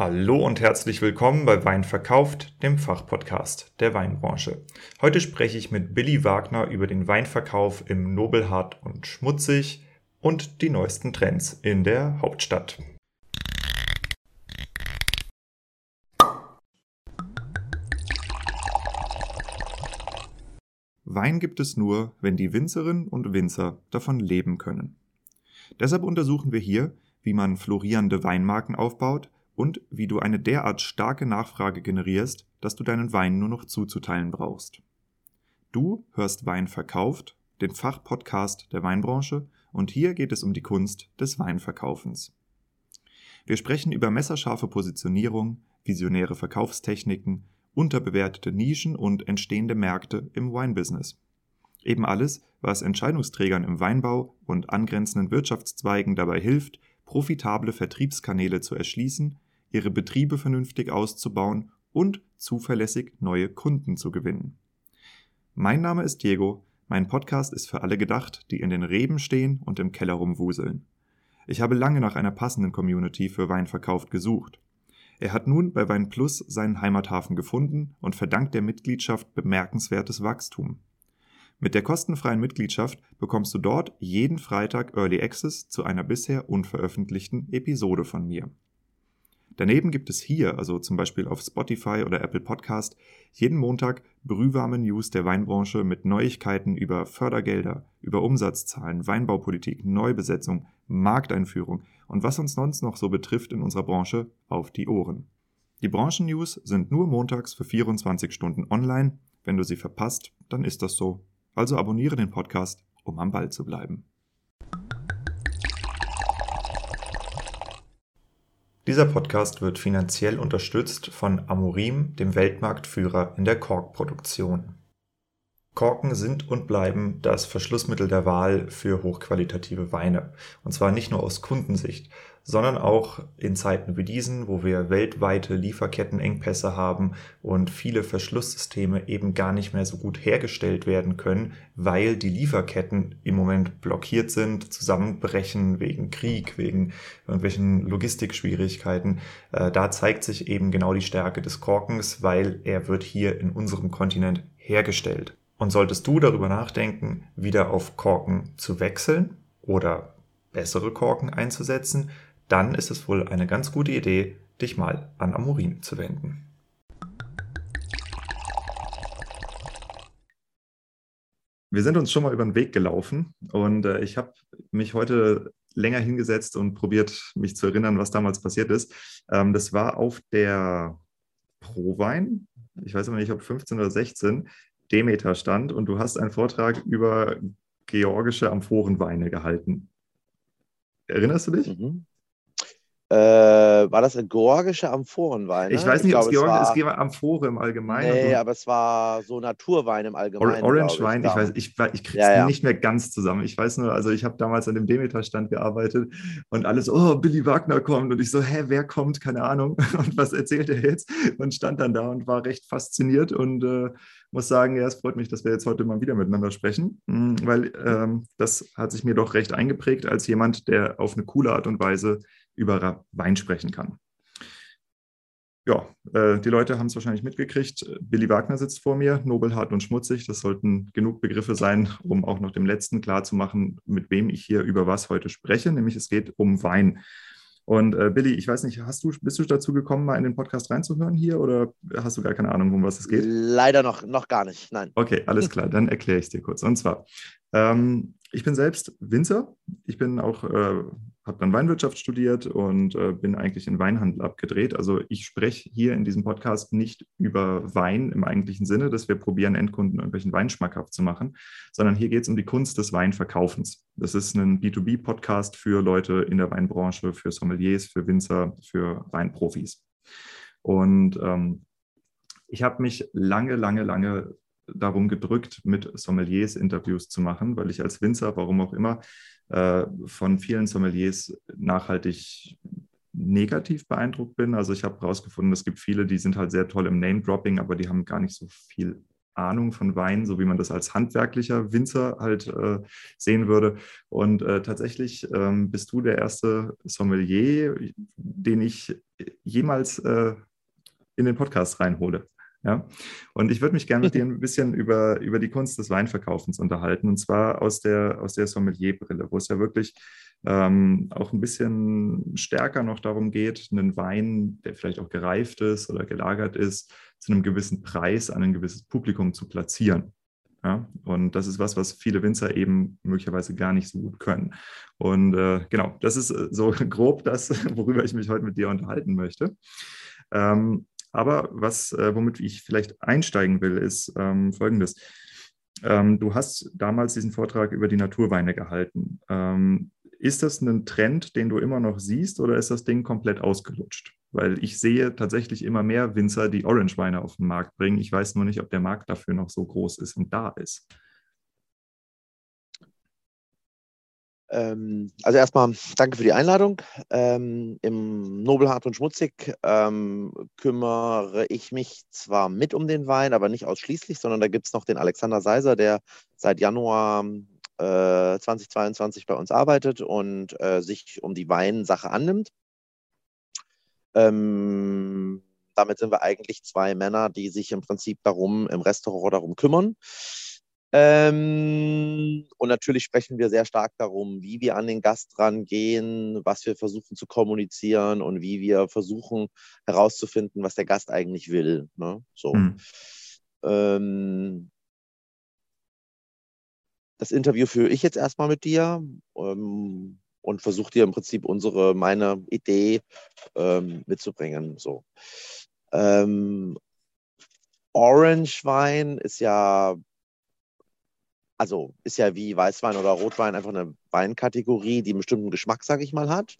Hallo und herzlich willkommen bei Wein verkauft, dem Fachpodcast der Weinbranche. Heute spreche ich mit Billy Wagner über den Weinverkauf im Nobelhart und Schmutzig und die neuesten Trends in der Hauptstadt. Wein gibt es nur, wenn die Winzerinnen und Winzer davon leben können. Deshalb untersuchen wir hier, wie man florierende Weinmarken aufbaut und wie du eine derart starke Nachfrage generierst, dass du deinen Wein nur noch zuzuteilen brauchst. Du hörst Wein verkauft, den Fachpodcast der Weinbranche, und hier geht es um die Kunst des Weinverkaufens. Wir sprechen über messerscharfe Positionierung, visionäre Verkaufstechniken, unterbewertete Nischen und entstehende Märkte im Weinbusiness. Eben alles, was Entscheidungsträgern im Weinbau und angrenzenden Wirtschaftszweigen dabei hilft, profitable Vertriebskanäle zu erschließen, ihre Betriebe vernünftig auszubauen und zuverlässig neue Kunden zu gewinnen. Mein Name ist Diego, mein Podcast ist für alle gedacht, die in den Reben stehen und im Keller rumwuseln. Ich habe lange nach einer passenden Community für Weinverkauf gesucht. Er hat nun bei Wein Plus seinen Heimathafen gefunden und verdankt der Mitgliedschaft bemerkenswertes Wachstum. Mit der kostenfreien Mitgliedschaft bekommst du dort jeden Freitag Early Access zu einer bisher unveröffentlichten Episode von mir. Daneben gibt es hier, also zum Beispiel auf Spotify oder Apple Podcast, jeden Montag brühwarme News der Weinbranche mit Neuigkeiten über Fördergelder, über Umsatzzahlen, Weinbaupolitik, Neubesetzung, Markteinführung und was uns sonst noch so betrifft in unserer Branche auf die Ohren. Die Branchennews sind nur montags für 24 Stunden online. Wenn du sie verpasst, dann ist das so. Also abonniere den Podcast, um am Ball zu bleiben. Dieser Podcast wird finanziell unterstützt von Amorim, dem Weltmarktführer in der Korkproduktion. Korken sind und bleiben das Verschlussmittel der Wahl für hochqualitative Weine. Und zwar nicht nur aus Kundensicht, sondern auch in Zeiten wie diesen, wo wir weltweite Lieferkettenengpässe haben und viele Verschlusssysteme eben gar nicht mehr so gut hergestellt werden können, weil die Lieferketten im Moment blockiert sind, zusammenbrechen wegen Krieg, wegen irgendwelchen Logistikschwierigkeiten. Äh, da zeigt sich eben genau die Stärke des Korkens, weil er wird hier in unserem Kontinent hergestellt. Und solltest du darüber nachdenken, wieder auf Korken zu wechseln oder bessere Korken einzusetzen, dann ist es wohl eine ganz gute Idee, dich mal an Amorin zu wenden. Wir sind uns schon mal über den Weg gelaufen und äh, ich habe mich heute länger hingesetzt und probiert, mich zu erinnern, was damals passiert ist. Ähm, das war auf der Prowein, ich weiß aber nicht, ob 15 oder 16, Demeter stand und du hast einen Vortrag über georgische Amphorenweine gehalten. Erinnerst du dich? Mhm. Äh, war das ein georgischer Amphorenwein? Ne? Ich weiß nicht, ob es Georg ist, Amphore im Allgemeinen. Nee, aber es war so Naturwein im Allgemeinen. Orange Wein, ich, ich weiß, ich, ich kriege es ja, ja. nicht mehr ganz zusammen. Ich weiß nur, also ich habe damals an dem Demeter-Stand gearbeitet und alles, oh, Billy Wagner kommt und ich so, hä, wer kommt? Keine Ahnung. Und was erzählt er jetzt? Und stand dann da und war recht fasziniert und äh, muss sagen, ja, es freut mich, dass wir jetzt heute mal wieder miteinander sprechen, hm, weil ähm, das hat sich mir doch recht eingeprägt als jemand, der auf eine coole Art und Weise über Wein sprechen kann. Ja, äh, die Leute haben es wahrscheinlich mitgekriegt. Billy Wagner sitzt vor mir, nobelhart und schmutzig. Das sollten genug Begriffe sein, um auch noch dem letzten klarzumachen, mit wem ich hier über was heute spreche. Nämlich es geht um Wein. Und äh, Billy, ich weiß nicht, hast du, bist du dazu gekommen, mal in den Podcast reinzuhören hier oder hast du gar keine Ahnung, um was es geht? Leider noch, noch gar nicht, nein. Okay, alles klar, dann erkläre ich es dir kurz. Und zwar, ähm, ich bin selbst Winzer. Ich bin auch äh, habe dann Weinwirtschaft studiert und äh, bin eigentlich in Weinhandel abgedreht. Also ich spreche hier in diesem Podcast nicht über Wein im eigentlichen Sinne, dass wir probieren, Endkunden irgendwelchen Wein schmackhaft zu machen, sondern hier geht es um die Kunst des Weinverkaufens. Das ist ein B2B-Podcast für Leute in der Weinbranche, für Sommeliers, für Winzer, für Weinprofis. Und ähm, ich habe mich lange, lange, lange darum gedrückt, mit Sommeliers Interviews zu machen, weil ich als Winzer, warum auch immer, äh, von vielen Sommeliers nachhaltig negativ beeindruckt bin. Also ich habe herausgefunden, es gibt viele, die sind halt sehr toll im Name-Dropping, aber die haben gar nicht so viel Ahnung von Wein, so wie man das als handwerklicher Winzer halt äh, sehen würde. Und äh, tatsächlich ähm, bist du der erste Sommelier, den ich jemals äh, in den Podcast reinhole. Ja? Und ich würde mich gerne mit dir ein bisschen über, über die Kunst des Weinverkaufens unterhalten, und zwar aus der, aus der Sommelierbrille, wo es ja wirklich ähm, auch ein bisschen stärker noch darum geht, einen Wein, der vielleicht auch gereift ist oder gelagert ist, zu einem gewissen Preis an ein gewisses Publikum zu platzieren. Ja, und das ist was, was viele Winzer eben möglicherweise gar nicht so gut können. Und äh, genau, das ist äh, so grob das, worüber ich mich heute mit dir unterhalten möchte. Ähm, aber was, äh, womit ich vielleicht einsteigen will, ist ähm, Folgendes. Ähm, du hast damals diesen Vortrag über die Naturweine gehalten. Ähm, ist das ein Trend, den du immer noch siehst oder ist das Ding komplett ausgelutscht? Weil ich sehe tatsächlich immer mehr Winzer, die Orange-Weine auf den Markt bringen. Ich weiß nur nicht, ob der Markt dafür noch so groß ist und da ist. Ähm, also erstmal danke für die Einladung. Ähm, Im Nobelhart und Schmutzig ähm, kümmere ich mich zwar mit um den Wein, aber nicht ausschließlich, sondern da gibt es noch den Alexander Seiser, der seit Januar 2022 äh, bei uns arbeitet und äh, sich um die Weinsache annimmt. Ähm, damit sind wir eigentlich zwei Männer, die sich im Prinzip darum im Restaurant darum kümmern. Ähm, und natürlich sprechen wir sehr stark darum, wie wir an den Gast rangehen, was wir versuchen zu kommunizieren und wie wir versuchen herauszufinden, was der Gast eigentlich will. Ne? So. Hm. Ähm, das Interview führe ich jetzt erstmal mit dir ähm, und versuche dir im Prinzip unsere, meine Idee ähm, mitzubringen. So. Ähm, Orange Wein ist ja, also ist ja wie Weißwein oder Rotwein einfach eine Weinkategorie, die einen bestimmten Geschmack, sage ich mal, hat.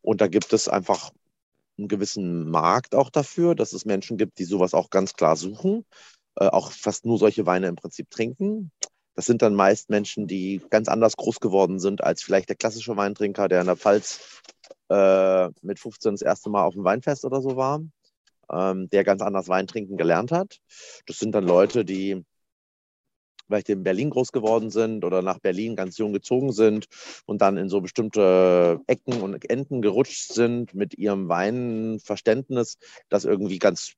Und da gibt es einfach einen gewissen Markt auch dafür, dass es Menschen gibt, die sowas auch ganz klar suchen, äh, auch fast nur solche Weine im Prinzip trinken. Das sind dann meist Menschen, die ganz anders groß geworden sind als vielleicht der klassische Weintrinker, der in der Pfalz äh, mit 15 das erste Mal auf dem Weinfest oder so war, ähm, der ganz anders Wein trinken gelernt hat. Das sind dann Leute, die vielleicht in Berlin groß geworden sind oder nach Berlin ganz jung gezogen sind und dann in so bestimmte Ecken und Enden gerutscht sind mit ihrem Weinverständnis, das irgendwie ganz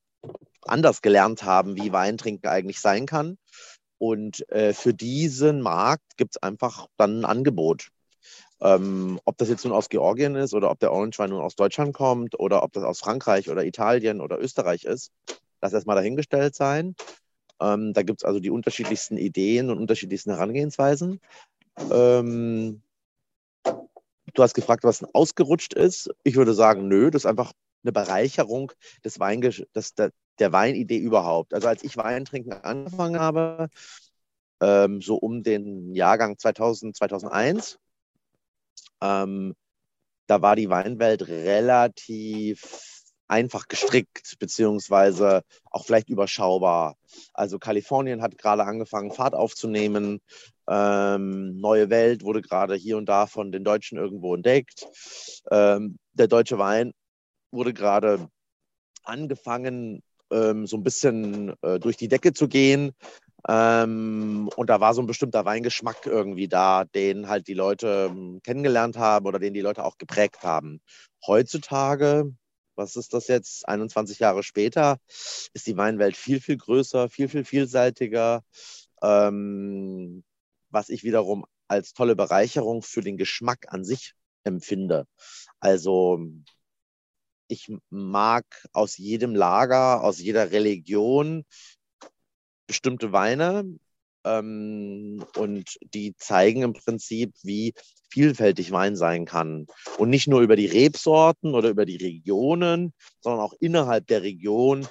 anders gelernt haben, wie Weintrinken eigentlich sein kann. Und äh, für diesen Markt gibt es einfach dann ein Angebot. Ähm, ob das jetzt nun aus Georgien ist oder ob der Orange Wein nun aus Deutschland kommt oder ob das aus Frankreich oder Italien oder Österreich ist, das erstmal dahingestellt sein. Ähm, da gibt es also die unterschiedlichsten Ideen und unterschiedlichsten Herangehensweisen. Ähm, du hast gefragt, was ausgerutscht ist. Ich würde sagen, nö, das ist einfach eine Bereicherung des Weingesch des, der, der Weinidee überhaupt. Also als ich Weintrinken angefangen habe, ähm, so um den Jahrgang 2000, 2001, ähm, da war die Weinwelt relativ einfach gestrickt, beziehungsweise auch vielleicht überschaubar. Also Kalifornien hat gerade angefangen, Fahrt aufzunehmen. Ähm, Neue Welt wurde gerade hier und da von den Deutschen irgendwo entdeckt. Ähm, der deutsche Wein wurde gerade angefangen, ähm, so ein bisschen äh, durch die Decke zu gehen. Ähm, und da war so ein bestimmter Weingeschmack irgendwie da, den halt die Leute ähm, kennengelernt haben oder den die Leute auch geprägt haben. Heutzutage, was ist das jetzt, 21 Jahre später, ist die Weinwelt viel, viel größer, viel, viel vielseitiger, ähm, was ich wiederum als tolle Bereicherung für den Geschmack an sich empfinde. Also ich mag aus jedem Lager, aus jeder Religion bestimmte Weine. Ähm, und die zeigen im Prinzip, wie vielfältig Wein sein kann. Und nicht nur über die Rebsorten oder über die Regionen, sondern auch innerhalb der Region,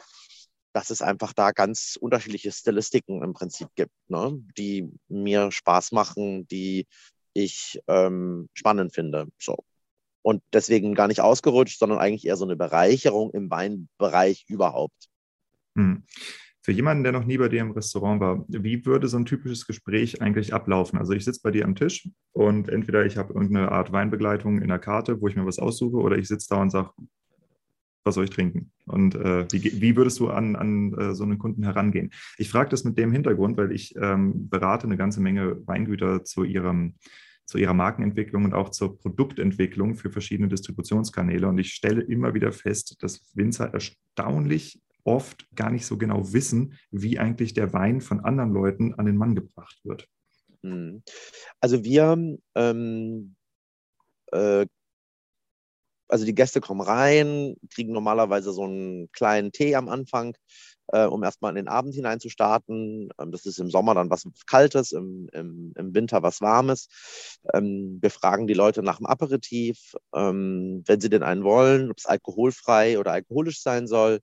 dass es einfach da ganz unterschiedliche Stilistiken im Prinzip gibt, ne? die mir Spaß machen, die ich ähm, spannend finde. So und deswegen gar nicht ausgerutscht, sondern eigentlich eher so eine Bereicherung im Weinbereich überhaupt. Hm. Für jemanden, der noch nie bei dir im Restaurant war, wie würde so ein typisches Gespräch eigentlich ablaufen? Also ich sitze bei dir am Tisch und entweder ich habe irgendeine Art Weinbegleitung in der Karte, wo ich mir was aussuche, oder ich sitze da und sage, was soll ich trinken? Und äh, wie, wie, würdest du an, an äh, so einen Kunden herangehen? Ich frage das mit dem Hintergrund, weil ich ähm, berate eine ganze Menge Weingüter zu ihrem zu ihrer Markenentwicklung und auch zur Produktentwicklung für verschiedene Distributionskanäle. Und ich stelle immer wieder fest, dass Winzer erstaunlich oft gar nicht so genau wissen, wie eigentlich der Wein von anderen Leuten an den Mann gebracht wird. Hm. Also wir ähm, äh, also die Gäste kommen rein, kriegen normalerweise so einen kleinen Tee am Anfang, äh, um erstmal in den Abend hinein zu starten. Ähm, das ist im Sommer dann was Kaltes, im, im, im Winter was Warmes. Ähm, wir fragen die Leute nach dem Aperitif, ähm, wenn sie denn einen wollen, ob es alkoholfrei oder alkoholisch sein soll.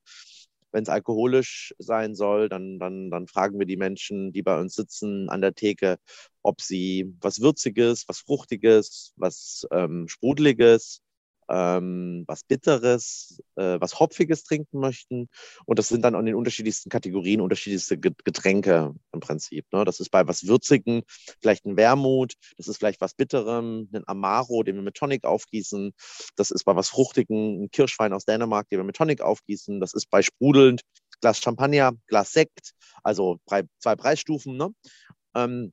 Wenn es alkoholisch sein soll, dann, dann, dann fragen wir die Menschen, die bei uns sitzen an der Theke, ob sie was Würziges, was Fruchtiges, was ähm, Sprudeliges ähm, was Bitteres, äh, was Hopfiges trinken möchten. Und das sind dann in den unterschiedlichsten Kategorien unterschiedlichste Getränke im Prinzip. Ne? Das ist bei was Würzigen vielleicht ein Wermut, das ist vielleicht was Bitterem, ein Amaro, den wir mit Tonic aufgießen. Das ist bei was Fruchtigen ein Kirschwein aus Dänemark, den wir mit Tonic aufgießen. Das ist bei sprudelnd Glas Champagner, Glas Sekt, also zwei Preisstufen. Ne? Ähm,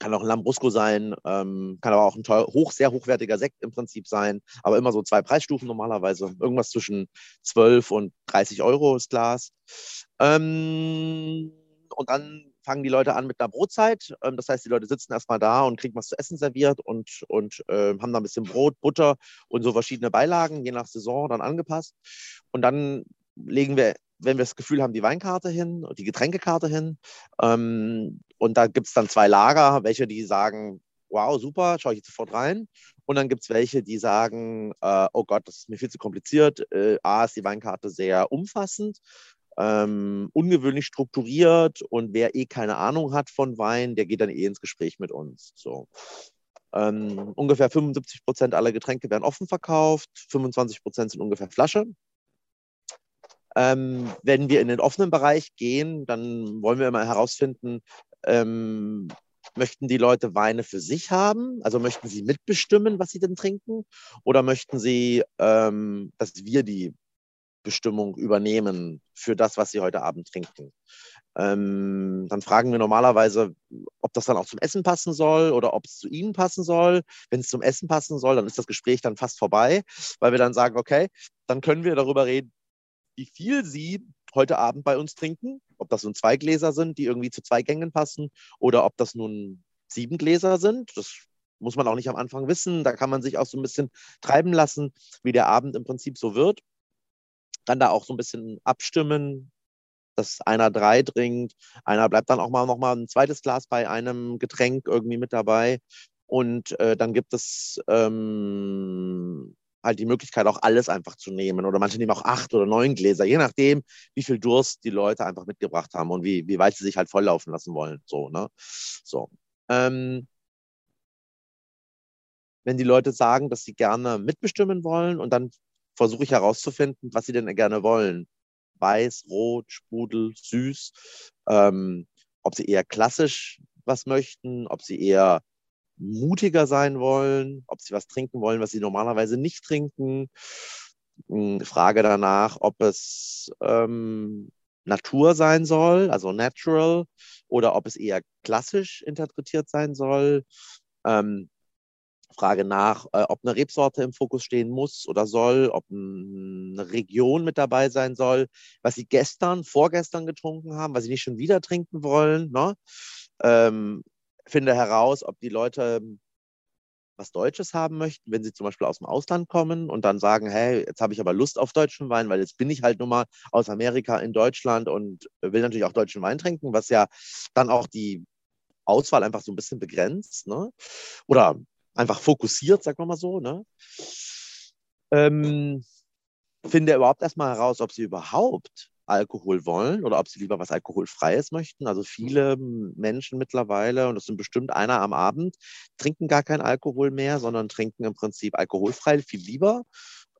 kann auch ein Lambrusco sein, ähm, kann aber auch ein teuer, hoch, sehr hochwertiger Sekt im Prinzip sein, aber immer so zwei Preisstufen normalerweise. Irgendwas zwischen 12 und 30 Euro das Glas. Ähm, und dann fangen die Leute an mit einer Brotzeit. Ähm, das heißt, die Leute sitzen erstmal da und kriegen was zu essen serviert und, und äh, haben da ein bisschen Brot, Butter und so verschiedene Beilagen, je nach Saison dann angepasst. Und dann legen wir wenn wir das Gefühl haben, die Weinkarte hin, die Getränkekarte hin. Ähm, und da gibt es dann zwei Lager, welche die sagen, wow, super, schaue ich jetzt sofort rein. Und dann gibt es welche, die sagen, äh, oh Gott, das ist mir viel zu kompliziert. Äh, A ist die Weinkarte sehr umfassend, ähm, ungewöhnlich strukturiert und wer eh keine Ahnung hat von Wein, der geht dann eh ins Gespräch mit uns. So. Ähm, ungefähr 75 Prozent aller Getränke werden offen verkauft, 25 Prozent sind ungefähr Flasche. Ähm, wenn wir in den offenen Bereich gehen, dann wollen wir immer herausfinden, ähm, möchten die Leute Weine für sich haben? Also möchten sie mitbestimmen, was sie denn trinken? Oder möchten sie, ähm, dass wir die Bestimmung übernehmen für das, was sie heute Abend trinken? Ähm, dann fragen wir normalerweise, ob das dann auch zum Essen passen soll oder ob es zu ihnen passen soll. Wenn es zum Essen passen soll, dann ist das Gespräch dann fast vorbei, weil wir dann sagen, okay, dann können wir darüber reden, wie viel Sie heute Abend bei uns trinken. Ob das nun zwei Gläser sind, die irgendwie zu zwei Gängen passen, oder ob das nun sieben Gläser sind. Das muss man auch nicht am Anfang wissen. Da kann man sich auch so ein bisschen treiben lassen, wie der Abend im Prinzip so wird. Dann da auch so ein bisschen abstimmen, dass einer drei trinkt, einer bleibt dann auch mal noch mal ein zweites Glas bei einem Getränk irgendwie mit dabei. Und äh, dann gibt es ähm, halt die Möglichkeit, auch alles einfach zu nehmen. Oder manche nehmen auch acht oder neun Gläser, je nachdem, wie viel Durst die Leute einfach mitgebracht haben und wie, wie weit sie sich halt volllaufen lassen wollen. So, ne? So. Ähm, wenn die Leute sagen, dass sie gerne mitbestimmen wollen und dann versuche ich herauszufinden, was sie denn gerne wollen. Weiß, rot, Sprudel, süß. Ähm, ob sie eher klassisch was möchten, ob sie eher mutiger sein wollen, ob sie was trinken wollen, was sie normalerweise nicht trinken. Hm, Frage danach, ob es ähm, Natur sein soll, also natural, oder ob es eher klassisch interpretiert sein soll. Ähm, Frage nach, äh, ob eine Rebsorte im Fokus stehen muss oder soll, ob eine Region mit dabei sein soll, was sie gestern, vorgestern getrunken haben, was sie nicht schon wieder trinken wollen. Ne? Ähm, finde heraus, ob die Leute ähm, was Deutsches haben möchten, wenn sie zum Beispiel aus dem Ausland kommen und dann sagen, hey, jetzt habe ich aber Lust auf deutschen Wein, weil jetzt bin ich halt nun mal aus Amerika in Deutschland und will natürlich auch deutschen Wein trinken, was ja dann auch die Auswahl einfach so ein bisschen begrenzt, ne? Oder einfach fokussiert, sagen wir mal so, ne? Ähm, finde überhaupt erstmal heraus, ob sie überhaupt Alkohol wollen oder ob sie lieber was Alkoholfreies möchten. Also viele Menschen mittlerweile, und das sind bestimmt einer am Abend, trinken gar kein Alkohol mehr, sondern trinken im Prinzip alkoholfrei viel lieber,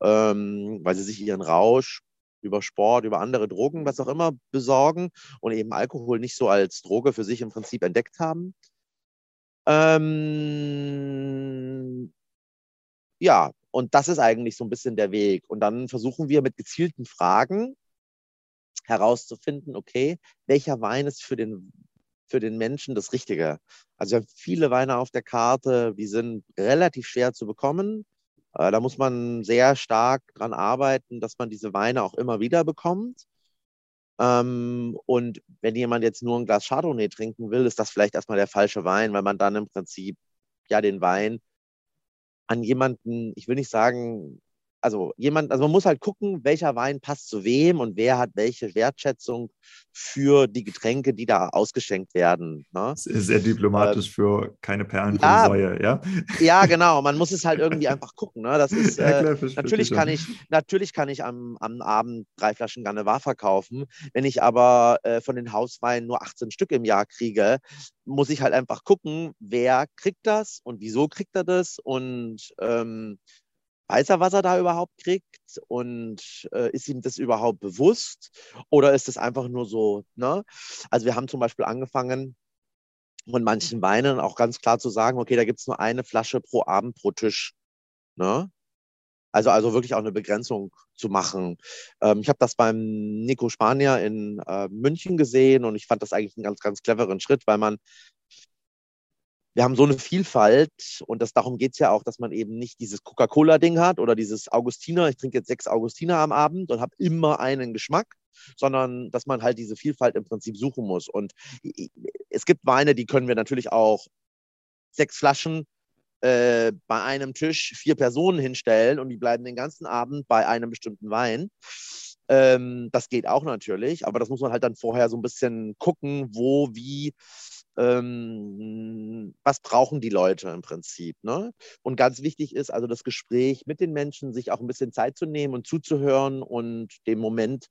ähm, weil sie sich ihren Rausch über Sport, über andere Drogen, was auch immer, besorgen und eben Alkohol nicht so als Droge für sich im Prinzip entdeckt haben. Ähm, ja, und das ist eigentlich so ein bisschen der Weg. Und dann versuchen wir mit gezielten Fragen herauszufinden, okay, welcher Wein ist für den, für den Menschen das Richtige? Also wir haben viele Weine auf der Karte, die sind relativ schwer zu bekommen. Äh, da muss man sehr stark dran arbeiten, dass man diese Weine auch immer wieder bekommt. Ähm, und wenn jemand jetzt nur ein Glas Chardonnay trinken will, ist das vielleicht erstmal der falsche Wein, weil man dann im Prinzip ja den Wein an jemanden, ich will nicht sagen, also jemand, also man muss halt gucken, welcher Wein passt zu wem und wer hat welche Wertschätzung für die Getränke, die da ausgeschenkt werden. Ne? Sehr diplomatisch ähm, für keine Perlen ja, von Säue, ja? Ja, genau. Man muss es halt irgendwie einfach gucken. Ne? Das ist, äh, ja, klar, natürlich, kann ich, natürlich kann ich am, am Abend drei Flaschen Ganevar verkaufen. Wenn ich aber äh, von den Hausweinen nur 18 Stück im Jahr kriege, muss ich halt einfach gucken, wer kriegt das und wieso kriegt er das und ähm, Weiß er, was er da überhaupt kriegt? Und äh, ist ihm das überhaupt bewusst? Oder ist es einfach nur so, ne? Also wir haben zum Beispiel angefangen, von manchen Weinen auch ganz klar zu sagen, okay, da gibt es nur eine Flasche pro Abend pro Tisch. Ne? Also, also wirklich auch eine Begrenzung zu machen. Ähm, ich habe das beim Nico Spanier in äh, München gesehen und ich fand das eigentlich einen ganz, ganz cleveren Schritt, weil man wir haben so eine Vielfalt und das, darum geht es ja auch, dass man eben nicht dieses Coca-Cola-Ding hat oder dieses Augustiner, ich trinke jetzt sechs Augustiner am Abend und habe immer einen Geschmack, sondern dass man halt diese Vielfalt im Prinzip suchen muss. Und es gibt Weine, die können wir natürlich auch sechs Flaschen äh, bei einem Tisch vier Personen hinstellen und die bleiben den ganzen Abend bei einem bestimmten Wein. Ähm, das geht auch natürlich, aber das muss man halt dann vorher so ein bisschen gucken, wo, wie ähm, was brauchen die Leute im Prinzip. Ne? Und ganz wichtig ist also das Gespräch mit den Menschen, sich auch ein bisschen Zeit zu nehmen und zuzuhören und den Moment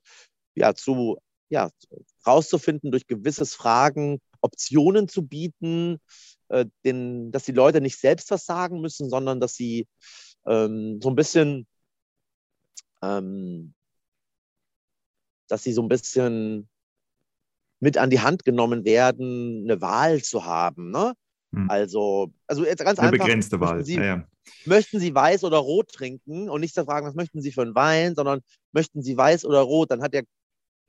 ja, zu, ja, rauszufinden, durch gewisses Fragen Optionen zu bieten, äh, den, dass die Leute nicht selbst was sagen müssen, sondern dass sie ähm, so ein bisschen, ähm, dass sie so ein bisschen mit an die Hand genommen werden, eine Wahl zu haben. Ne? Hm. Also, also jetzt ganz eine einfach. Eine begrenzte Wahl. Möchten Sie, ja, ja. möchten Sie weiß oder rot trinken und nicht zu fragen, was möchten Sie für einen Wein, sondern möchten Sie weiß oder rot, dann hat der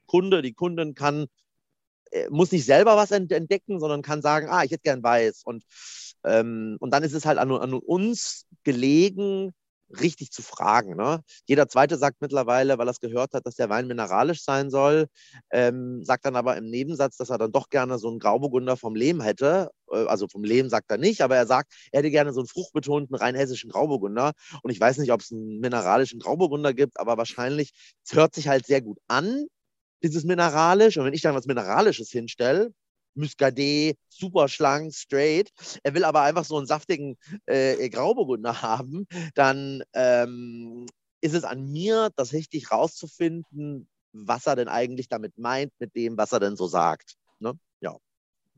Kunde, die Kundin kann, äh, muss nicht selber was entdecken, sondern kann sagen, ah, ich hätte gern weiß. Und, ähm, und dann ist es halt an, an uns gelegen, richtig zu fragen. Ne? Jeder Zweite sagt mittlerweile, weil er es gehört hat, dass der Wein mineralisch sein soll, ähm, sagt dann aber im Nebensatz, dass er dann doch gerne so einen Grauburgunder vom Lehm hätte. Äh, also vom Lehm sagt er nicht, aber er sagt, er hätte gerne so einen fruchtbetonten rein hessischen Grauburgunder. Und ich weiß nicht, ob es einen mineralischen Grauburgunder gibt, aber wahrscheinlich, es hört sich halt sehr gut an, dieses mineralisch. Und wenn ich dann was Mineralisches hinstelle, Muscadet, super schlank, straight. Er will aber einfach so einen saftigen äh, Grauburgunder haben. Dann ähm, ist es an mir, das richtig rauszufinden, was er denn eigentlich damit meint, mit dem, was er denn so sagt. Ne? Ja.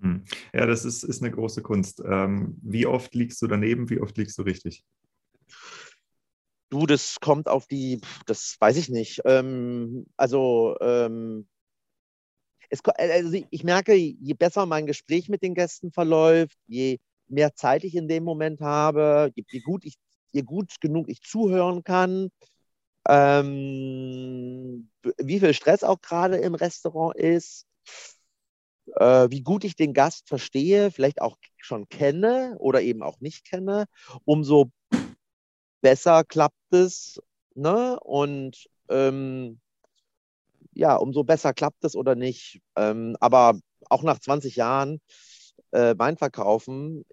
Hm. Ja, das ist, ist eine große Kunst. Ähm, wie oft liegst du daneben, wie oft liegst du richtig? Du, das kommt auf die, das weiß ich nicht. Ähm, also ähm, es, also ich merke, je besser mein Gespräch mit den Gästen verläuft, je mehr Zeit ich in dem Moment habe, je, gut, ich, je gut genug ich zuhören kann, ähm, wie viel Stress auch gerade im Restaurant ist, äh, wie gut ich den Gast verstehe, vielleicht auch schon kenne oder eben auch nicht kenne, umso besser klappt es. Ne? Und ähm, ja, umso besser klappt es oder nicht. Ähm, aber auch nach 20 Jahren äh, Wein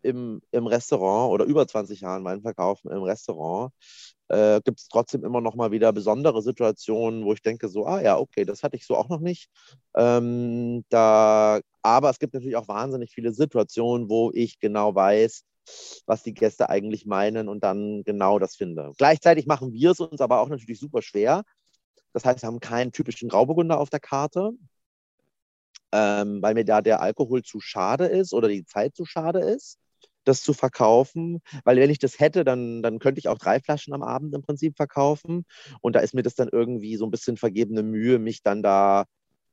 im, im Restaurant oder über 20 Jahren Wein verkaufen im Restaurant, äh, gibt es trotzdem immer noch mal wieder besondere Situationen, wo ich denke so, ah ja, okay, das hatte ich so auch noch nicht. Ähm, da, aber es gibt natürlich auch wahnsinnig viele Situationen, wo ich genau weiß, was die Gäste eigentlich meinen und dann genau das finde. Gleichzeitig machen wir es uns aber auch natürlich super schwer, das heißt, wir haben keinen typischen Grauburgunder auf der Karte, ähm, weil mir da der Alkohol zu schade ist oder die Zeit zu schade ist, das zu verkaufen. Weil wenn ich das hätte, dann, dann könnte ich auch drei Flaschen am Abend im Prinzip verkaufen. Und da ist mir das dann irgendwie so ein bisschen vergebene Mühe, mich dann da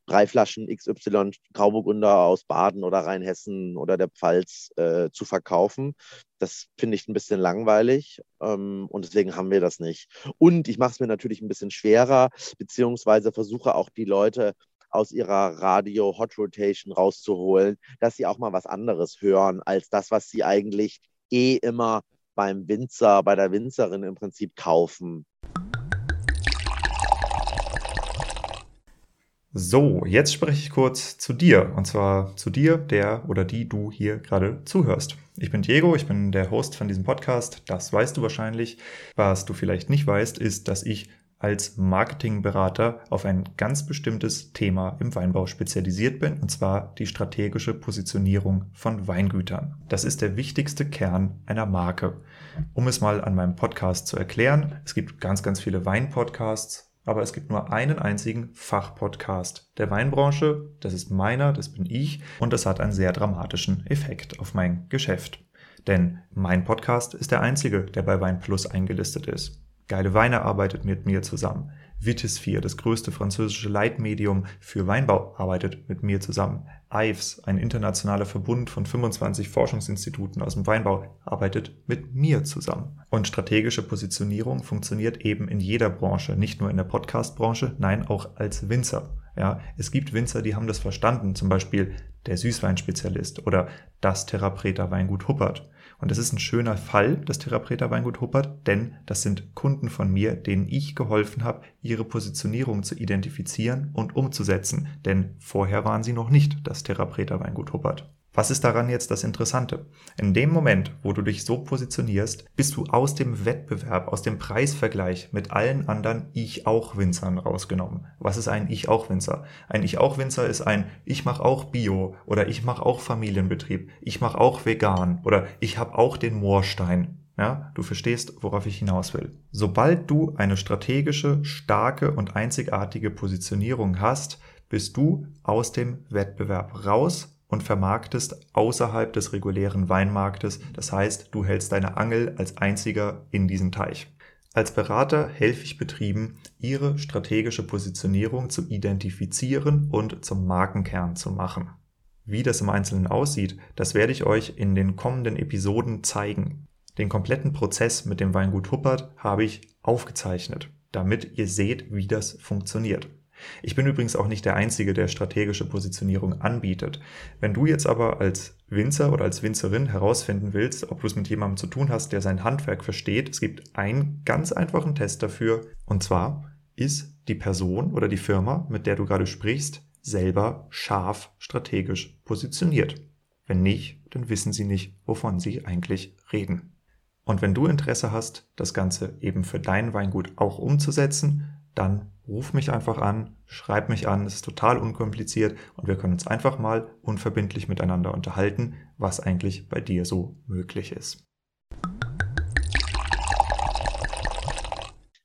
drei Flaschen XY Grauburgunder aus Baden oder Rheinhessen oder der Pfalz äh, zu verkaufen. Das finde ich ein bisschen langweilig ähm, und deswegen haben wir das nicht. Und ich mache es mir natürlich ein bisschen schwerer, beziehungsweise versuche auch die Leute aus ihrer Radio Hot Rotation rauszuholen, dass sie auch mal was anderes hören als das, was sie eigentlich eh immer beim Winzer, bei der Winzerin im Prinzip kaufen. So, jetzt spreche ich kurz zu dir. Und zwar zu dir, der oder die du hier gerade zuhörst. Ich bin Diego, ich bin der Host von diesem Podcast. Das weißt du wahrscheinlich. Was du vielleicht nicht weißt, ist, dass ich als Marketingberater auf ein ganz bestimmtes Thema im Weinbau spezialisiert bin, und zwar die strategische Positionierung von Weingütern. Das ist der wichtigste Kern einer Marke. Um es mal an meinem Podcast zu erklären, es gibt ganz, ganz viele Weinpodcasts, aber es gibt nur einen einzigen Fachpodcast der Weinbranche. Das ist meiner, das bin ich und das hat einen sehr dramatischen Effekt auf mein Geschäft. Denn mein Podcast ist der einzige, der bei Wein Plus eingelistet ist. Geile Weine arbeitet mit mir zusammen. Vitisphere, das größte französische Leitmedium für Weinbau, arbeitet mit mir zusammen. IVES, ein internationaler Verbund von 25 Forschungsinstituten aus dem Weinbau, arbeitet mit mir zusammen. Und strategische Positionierung funktioniert eben in jeder Branche, nicht nur in der Podcast-Branche, nein, auch als Winzer. Ja, es gibt Winzer, die haben das verstanden, zum Beispiel der Süßweinspezialist oder das Therapreta Weingut Huppert. Und das ist ein schöner Fall, das Therapreta Weingut Huppert, denn das sind Kunden von mir, denen ich geholfen habe, ihre Positionierung zu identifizieren und umzusetzen. Denn vorher waren sie noch nicht das Therapreta Weingut Huppert. Was ist daran jetzt das Interessante? In dem Moment, wo du dich so positionierst, bist du aus dem Wettbewerb, aus dem Preisvergleich mit allen anderen Ich-auch-Winzern rausgenommen. Was ist ein Ich-auch-Winzer? Ein Ich-auch-Winzer ist ein Ich mache auch Bio oder ich mache auch Familienbetrieb, ich mache auch vegan oder ich habe auch den Moorstein. Ja, du verstehst, worauf ich hinaus will. Sobald du eine strategische, starke und einzigartige Positionierung hast, bist du aus dem Wettbewerb raus und vermarktest außerhalb des regulären Weinmarktes. Das heißt, du hältst deine Angel als einziger in diesem Teich. Als Berater helfe ich Betrieben, ihre strategische Positionierung zu identifizieren und zum Markenkern zu machen. Wie das im Einzelnen aussieht, das werde ich euch in den kommenden Episoden zeigen. Den kompletten Prozess mit dem Weingut Huppert habe ich aufgezeichnet, damit ihr seht, wie das funktioniert. Ich bin übrigens auch nicht der Einzige, der strategische Positionierung anbietet. Wenn du jetzt aber als Winzer oder als Winzerin herausfinden willst, ob du es mit jemandem zu tun hast, der sein Handwerk versteht, es gibt einen ganz einfachen Test dafür. Und zwar ist die Person oder die Firma, mit der du gerade sprichst, selber scharf strategisch positioniert. Wenn nicht, dann wissen sie nicht, wovon sie eigentlich reden. Und wenn du Interesse hast, das Ganze eben für dein Weingut auch umzusetzen, dann ruf mich einfach an, schreib mich an, es ist total unkompliziert und wir können uns einfach mal unverbindlich miteinander unterhalten, was eigentlich bei dir so möglich ist.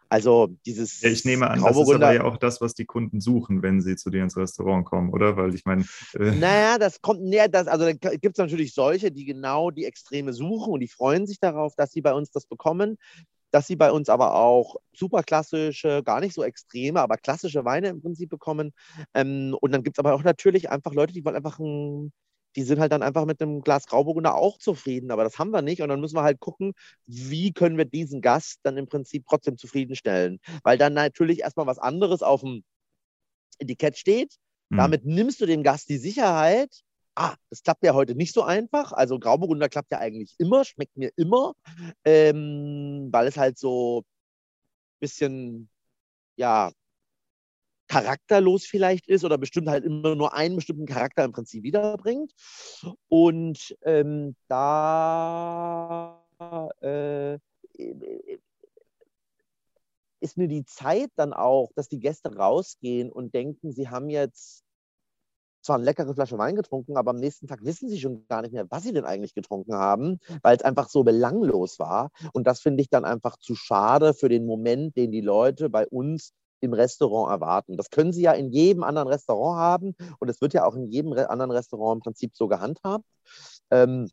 Also dieses. Ja, ich nehme an, das ist aber ja auch das, was die Kunden suchen, wenn sie zu dir ins Restaurant kommen, oder? Weil ich meine. Äh naja, das kommt näher, das, also da gibt es natürlich solche, die genau die Extreme suchen und die freuen sich darauf, dass sie bei uns das bekommen dass sie bei uns aber auch super klassische, gar nicht so extreme, aber klassische Weine im Prinzip bekommen. Ähm, und dann gibt es aber auch natürlich einfach Leute, die wollen einfach ein, die sind halt dann einfach mit einem Glas Grauburgunder auch zufrieden, aber das haben wir nicht. Und dann müssen wir halt gucken, wie können wir diesen Gast dann im Prinzip trotzdem zufriedenstellen. Weil dann natürlich erstmal was anderes auf dem Etikett steht. Mhm. Damit nimmst du dem Gast die Sicherheit, ah, das klappt ja heute nicht so einfach. Also Grauburgunder klappt ja eigentlich immer, schmeckt mir immer, ähm, weil es halt so ein bisschen, ja, charakterlos vielleicht ist oder bestimmt halt immer nur einen bestimmten Charakter im Prinzip wiederbringt. Und ähm, da äh, ist mir die Zeit dann auch, dass die Gäste rausgehen und denken, sie haben jetzt zwar eine leckere Flasche Wein getrunken, aber am nächsten Tag wissen sie schon gar nicht mehr, was sie denn eigentlich getrunken haben, weil es einfach so belanglos war. Und das finde ich dann einfach zu schade für den Moment, den die Leute bei uns im Restaurant erwarten. Das können sie ja in jedem anderen Restaurant haben und es wird ja auch in jedem anderen Restaurant im Prinzip so gehandhabt. Ähm,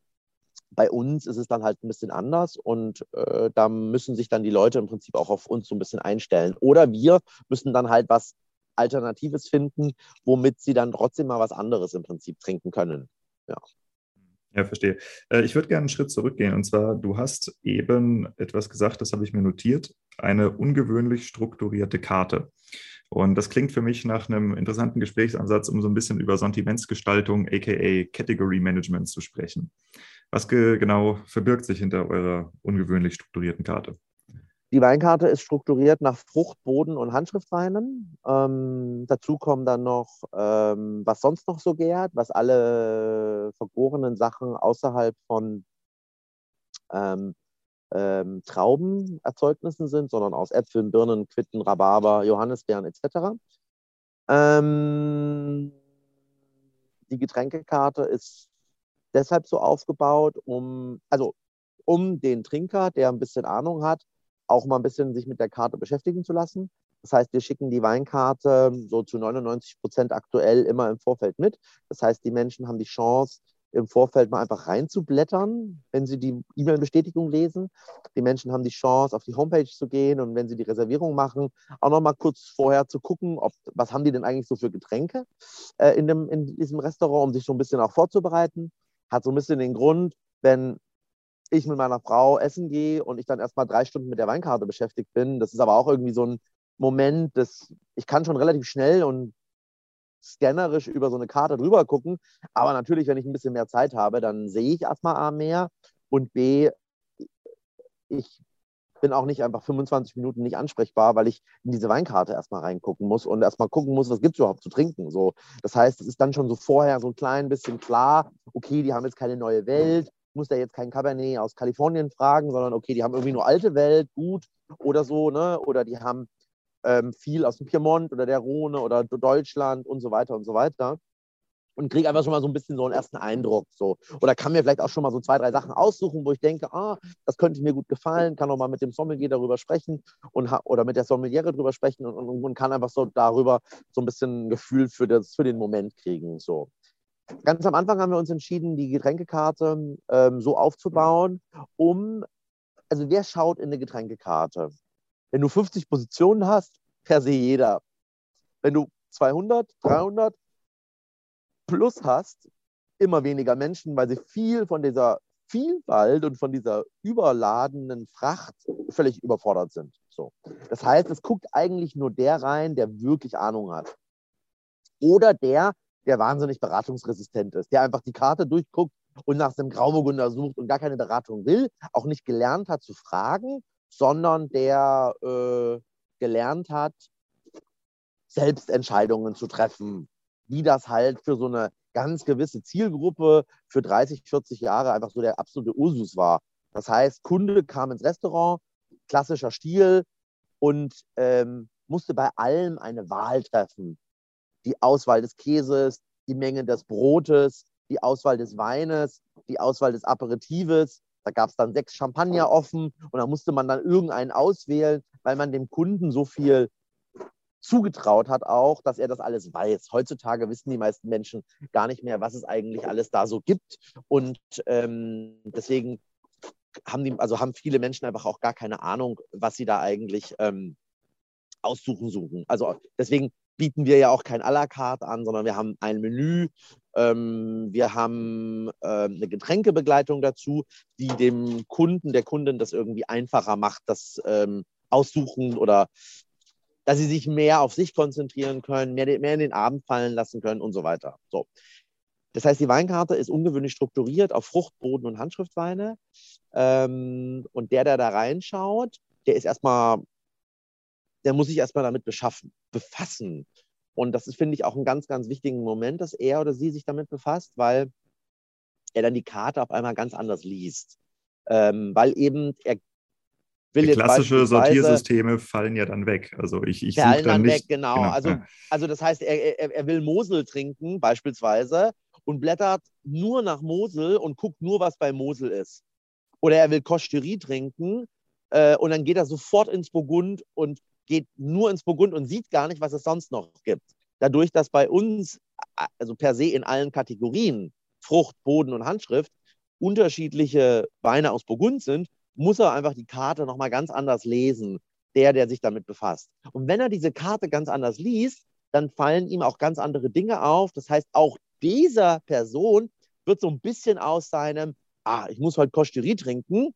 bei uns ist es dann halt ein bisschen anders und äh, da müssen sich dann die Leute im Prinzip auch auf uns so ein bisschen einstellen. Oder wir müssen dann halt was Alternatives finden, womit sie dann trotzdem mal was anderes im Prinzip trinken können. Ja. Ja, verstehe. Äh, ich würde gerne einen Schritt zurückgehen. Und zwar, du hast eben etwas gesagt, das habe ich mir notiert, eine ungewöhnlich strukturierte Karte. Und das klingt für mich nach einem interessanten Gesprächsansatz, um so ein bisschen über Sentimentsgestaltung, aka Category Management zu sprechen. Was genau verbirgt sich hinter eurer ungewöhnlich strukturierten Karte? Die Weinkarte ist strukturiert nach Frucht, Boden und Handschriftweinen. Ähm, dazu kommen dann noch, ähm, was sonst noch so gärt, was alle vergorenen Sachen außerhalb von ähm, ähm, Traubenerzeugnissen sind, sondern aus Äpfeln, Birnen, Quitten, Rhabarber, Johannisbeeren etc. Ähm, die Getränkekarte ist deshalb so aufgebaut, um, also um den Trinker, der ein bisschen Ahnung hat, auch mal ein bisschen sich mit der Karte beschäftigen zu lassen. Das heißt, wir schicken die Weinkarte so zu 99 Prozent aktuell immer im Vorfeld mit. Das heißt, die Menschen haben die Chance, im Vorfeld mal einfach reinzublättern, wenn sie die E-Mail-Bestätigung lesen. Die Menschen haben die Chance, auf die Homepage zu gehen und wenn sie die Reservierung machen, auch noch mal kurz vorher zu gucken, ob, was haben die denn eigentlich so für Getränke äh, in, dem, in diesem Restaurant, um sich so ein bisschen auch vorzubereiten. Hat so ein bisschen den Grund, wenn ich mit meiner Frau essen gehe und ich dann erstmal drei Stunden mit der Weinkarte beschäftigt bin. Das ist aber auch irgendwie so ein Moment, das ich kann schon relativ schnell und scannerisch über so eine Karte drüber gucken. Aber natürlich, wenn ich ein bisschen mehr Zeit habe, dann sehe ich erstmal A mehr und B, ich bin auch nicht einfach 25 Minuten nicht ansprechbar, weil ich in diese Weinkarte erstmal reingucken muss und erstmal gucken muss, was gibt es überhaupt zu trinken. So. Das heißt, es ist dann schon so vorher so ein klein bisschen klar, okay, die haben jetzt keine neue Welt, muss da jetzt kein Cabernet aus Kalifornien fragen, sondern okay, die haben irgendwie nur alte Welt, gut oder so, ne? Oder die haben ähm, viel aus dem Piemont oder der Rhone oder Deutschland und so weiter und so weiter. Und kriege einfach schon mal so ein bisschen so einen ersten Eindruck. So. Oder kann mir vielleicht auch schon mal so zwei, drei Sachen aussuchen, wo ich denke, ah, das könnte mir gut gefallen, kann auch mal mit dem Sommelier darüber sprechen und, oder mit der Sommeliere darüber sprechen und, und, und, kann einfach so darüber so ein bisschen ein Gefühl für, das, für den Moment kriegen. So. Ganz am Anfang haben wir uns entschieden, die Getränkekarte ähm, so aufzubauen, um, also wer schaut in eine Getränkekarte? Wenn du 50 Positionen hast, per se jeder. Wenn du 200, 300 plus hast, immer weniger Menschen, weil sie viel von dieser Vielfalt und von dieser überladenen Fracht völlig überfordert sind. So. Das heißt, es guckt eigentlich nur der rein, der wirklich Ahnung hat. Oder der, der wahnsinnig beratungsresistent ist, der einfach die Karte durchguckt und nach dem Grauburgunder sucht und gar keine Beratung will, auch nicht gelernt hat zu fragen, sondern der äh, gelernt hat, selbst Entscheidungen zu treffen, wie das halt für so eine ganz gewisse Zielgruppe für 30, 40 Jahre einfach so der absolute Usus war. Das heißt, Kunde kam ins Restaurant, klassischer Stil und ähm, musste bei allem eine Wahl treffen. Die Auswahl des Käses, die Menge des Brotes, die Auswahl des Weines, die Auswahl des Aperitives, da gab es dann sechs Champagner offen und da musste man dann irgendeinen auswählen, weil man dem Kunden so viel zugetraut hat auch, dass er das alles weiß. Heutzutage wissen die meisten Menschen gar nicht mehr, was es eigentlich alles da so gibt. Und ähm, deswegen haben, die, also haben viele Menschen einfach auch gar keine Ahnung, was sie da eigentlich ähm, aussuchen suchen. Also deswegen bieten wir ja auch kein à la carte an, sondern wir haben ein Menü. Ähm, wir haben äh, eine Getränkebegleitung dazu, die dem Kunden, der Kundin das irgendwie einfacher macht, das ähm, Aussuchen oder dass sie sich mehr auf sich konzentrieren können, mehr, mehr in den Abend fallen lassen können und so weiter. So. Das heißt, die Weinkarte ist ungewöhnlich strukturiert auf Frucht, Boden und Handschriftweine. Ähm, und der, der da reinschaut, der ist erstmal der muss sich erstmal damit beschaffen, befassen. Und das ist, finde ich, auch ein ganz, ganz wichtigen Moment, dass er oder sie sich damit befasst, weil er dann die Karte auf einmal ganz anders liest. Ähm, weil eben er will die klassische Sortiersysteme fallen ja dann weg. Also ich, ich fallen dann, dann nicht, weg, genau. genau. Also, also das heißt, er, er, er will Mosel trinken beispielsweise und blättert nur nach Mosel und guckt nur, was bei Mosel ist. Oder er will Kosterie trinken äh, und dann geht er sofort ins Burgund und geht nur ins Burgund und sieht gar nicht, was es sonst noch gibt. Dadurch, dass bei uns, also per se in allen Kategorien, Frucht, Boden und Handschrift, unterschiedliche Weine aus Burgund sind, muss er einfach die Karte nochmal ganz anders lesen, der, der sich damit befasst. Und wenn er diese Karte ganz anders liest, dann fallen ihm auch ganz andere Dinge auf. Das heißt, auch dieser Person wird so ein bisschen aus seinem, ah, ich muss heute Kosterie trinken,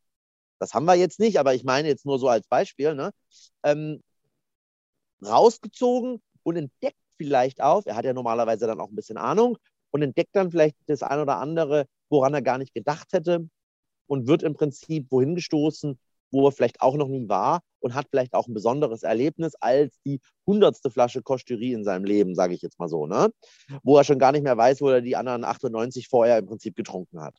das haben wir jetzt nicht, aber ich meine jetzt nur so als Beispiel, ne? ähm, rausgezogen und entdeckt vielleicht auf, er hat ja normalerweise dann auch ein bisschen Ahnung und entdeckt dann vielleicht das ein oder andere, woran er gar nicht gedacht hätte und wird im Prinzip wohin gestoßen, wo er vielleicht auch noch nie war und hat vielleicht auch ein besonderes Erlebnis als die hundertste Flasche Kosterie in seinem Leben, sage ich jetzt mal so, ne? wo er schon gar nicht mehr weiß, wo er die anderen 98 vorher im Prinzip getrunken hat.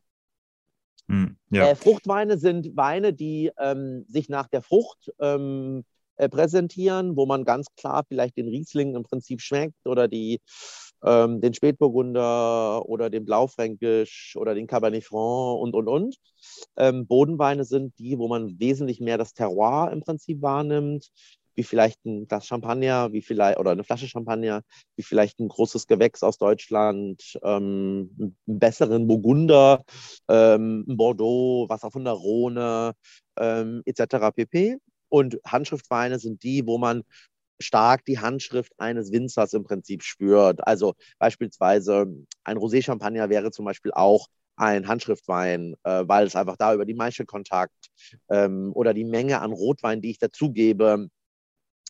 Hm, ja. äh, Fruchtweine sind Weine, die ähm, sich nach der Frucht ähm, äh, präsentieren, wo man ganz klar vielleicht den Riesling im Prinzip schmeckt oder die, ähm, den Spätburgunder oder den Blaufränkisch oder den Cabernet Franc und, und, und. Ähm, Bodenweine sind die, wo man wesentlich mehr das Terroir im Prinzip wahrnimmt wie vielleicht ein Glas Champagner, wie vielleicht, oder eine Flasche Champagner, wie vielleicht ein großes Gewächs aus Deutschland, ähm, einen besseren Burgunder, ähm, ein Bordeaux, Wasser von der Rhone, ähm, etc. pp. Und Handschriftweine sind die, wo man stark die Handschrift eines Winzers im Prinzip spürt. Also beispielsweise ein Rosé-Champagner wäre zum Beispiel auch ein Handschriftwein, äh, weil es einfach da über die Maischekontakt ähm, oder die Menge an Rotwein, die ich dazugebe,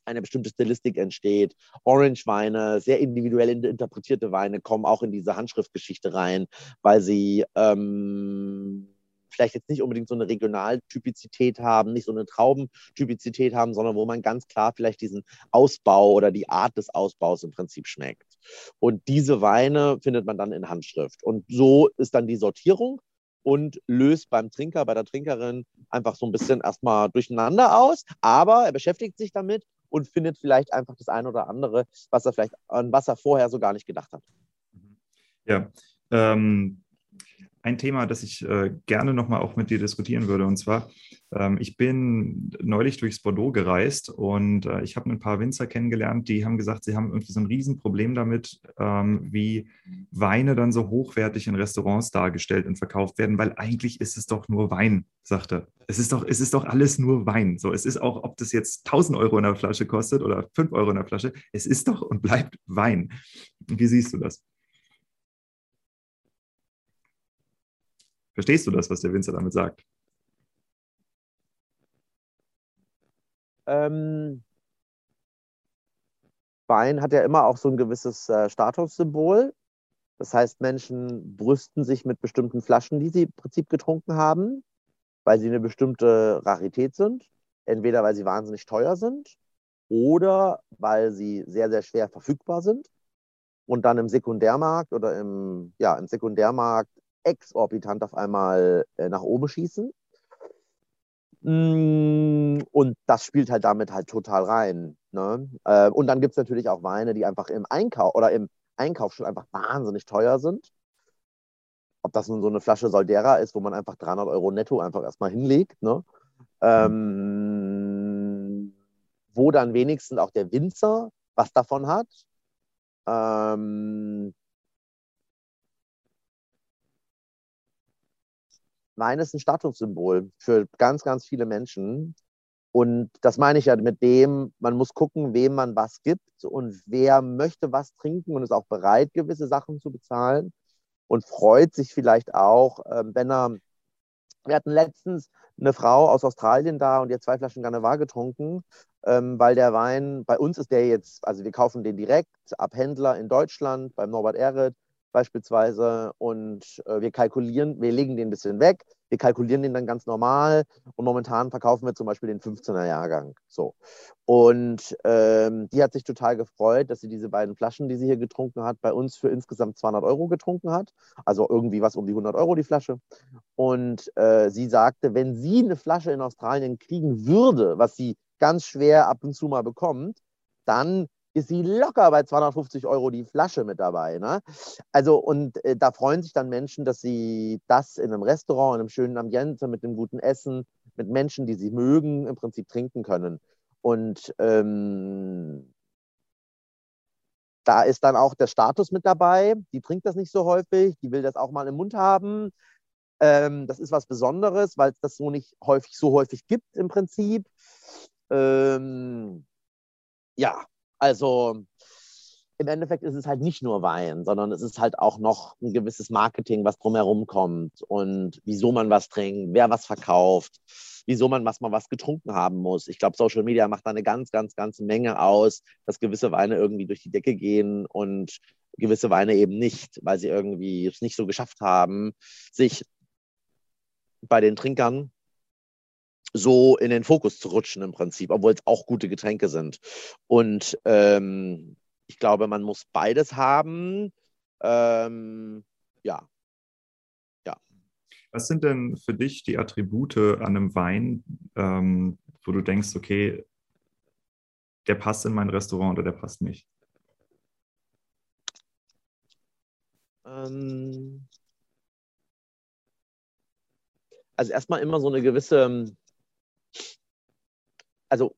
eine bestimmte Stilistik entsteht. Orange-Weine, sehr individuell interpretierte Weine kommen auch in diese Handschriftgeschichte rein, weil sie ähm, vielleicht jetzt nicht unbedingt so eine Regionaltypizität haben, nicht so eine Traubentypizität haben, sondern wo man ganz klar vielleicht diesen Ausbau oder die Art des Ausbaus im Prinzip schmeckt. Und diese Weine findet man dann in Handschrift. Und so ist dann die Sortierung und löst beim Trinker, bei der Trinkerin einfach so ein bisschen erstmal durcheinander aus. Aber er beschäftigt sich damit und findet vielleicht einfach das eine oder andere, was er vielleicht an was er vorher so gar nicht gedacht hat. Ja, ähm, ein Thema, das ich äh, gerne nochmal auch mit dir diskutieren würde. Und zwar, ähm, ich bin neulich durchs Bordeaux gereist und äh, ich habe ein paar Winzer kennengelernt, die haben gesagt, sie haben irgendwie so ein Riesenproblem damit, ähm, wie Weine dann so hochwertig in Restaurants dargestellt und verkauft werden, weil eigentlich ist es doch nur Wein, sagte. Es ist doch, es ist doch alles nur Wein. So, es ist auch, ob das jetzt 1000 Euro in der Flasche kostet oder 5 Euro in der Flasche, es ist doch und bleibt Wein. Wie siehst du das? Verstehst du das, was der Winzer damit sagt? Ähm, Wein hat ja immer auch so ein gewisses äh, Statussymbol. Das heißt, Menschen brüsten sich mit bestimmten Flaschen, die sie im Prinzip getrunken haben, weil sie eine bestimmte Rarität sind. Entweder weil sie wahnsinnig teuer sind oder weil sie sehr, sehr schwer verfügbar sind und dann im Sekundärmarkt oder im, ja, im Sekundärmarkt exorbitant auf einmal äh, nach oben schießen. Mm, und das spielt halt damit halt total rein. Ne? Äh, und dann gibt es natürlich auch Weine, die einfach im Einkauf oder im Einkauf schon einfach wahnsinnig teuer sind. Ob das nun so eine Flasche Soldera ist, wo man einfach 300 Euro netto einfach erstmal hinlegt. Ne? Ähm, wo dann wenigstens auch der Winzer was davon hat. Ähm, Wein ist ein Statussymbol für ganz, ganz viele Menschen. Und das meine ich ja mit dem, man muss gucken, wem man was gibt und wer möchte was trinken und ist auch bereit, gewisse Sachen zu bezahlen und freut sich vielleicht auch, ähm, wenn er. Wir hatten letztens eine Frau aus Australien da und die hat zwei Flaschen Ganevar getrunken, ähm, weil der Wein, bei uns ist der jetzt, also wir kaufen den direkt ab Händler in Deutschland, beim Norbert Ehret beispielsweise und äh, wir kalkulieren, wir legen den ein bisschen weg, wir kalkulieren den dann ganz normal und momentan verkaufen wir zum Beispiel den 15er Jahrgang. So. Und ähm, die hat sich total gefreut, dass sie diese beiden Flaschen, die sie hier getrunken hat, bei uns für insgesamt 200 Euro getrunken hat. Also irgendwie was um die 100 Euro die Flasche. Und äh, sie sagte, wenn sie eine Flasche in Australien kriegen würde, was sie ganz schwer ab und zu mal bekommt, dann ist sie locker bei 250 Euro die Flasche mit dabei. Ne? Also, und äh, da freuen sich dann Menschen, dass sie das in einem Restaurant, in einem schönen Ambiente, mit einem guten Essen, mit Menschen, die sie mögen, im Prinzip trinken können. Und ähm, da ist dann auch der Status mit dabei. Die trinkt das nicht so häufig, die will das auch mal im Mund haben. Ähm, das ist was Besonderes, weil es das so nicht häufig so häufig gibt im Prinzip. Ähm, ja, also im Endeffekt ist es halt nicht nur Wein, sondern es ist halt auch noch ein gewisses Marketing, was drumherum kommt und wieso man was trinkt, wer was verkauft, wieso man was mal was getrunken haben muss. Ich glaube, Social Media macht da eine ganz, ganz, ganz Menge aus, dass gewisse Weine irgendwie durch die Decke gehen und gewisse Weine eben nicht, weil sie irgendwie es nicht so geschafft haben, sich bei den Trinkern so in den Fokus zu rutschen im Prinzip, obwohl es auch gute Getränke sind. Und ähm, ich glaube, man muss beides haben. Ähm, ja. Ja. Was sind denn für dich die Attribute an einem Wein, ähm, wo du denkst, okay, der passt in mein Restaurant oder der passt nicht? Ähm, also erstmal immer so eine gewisse also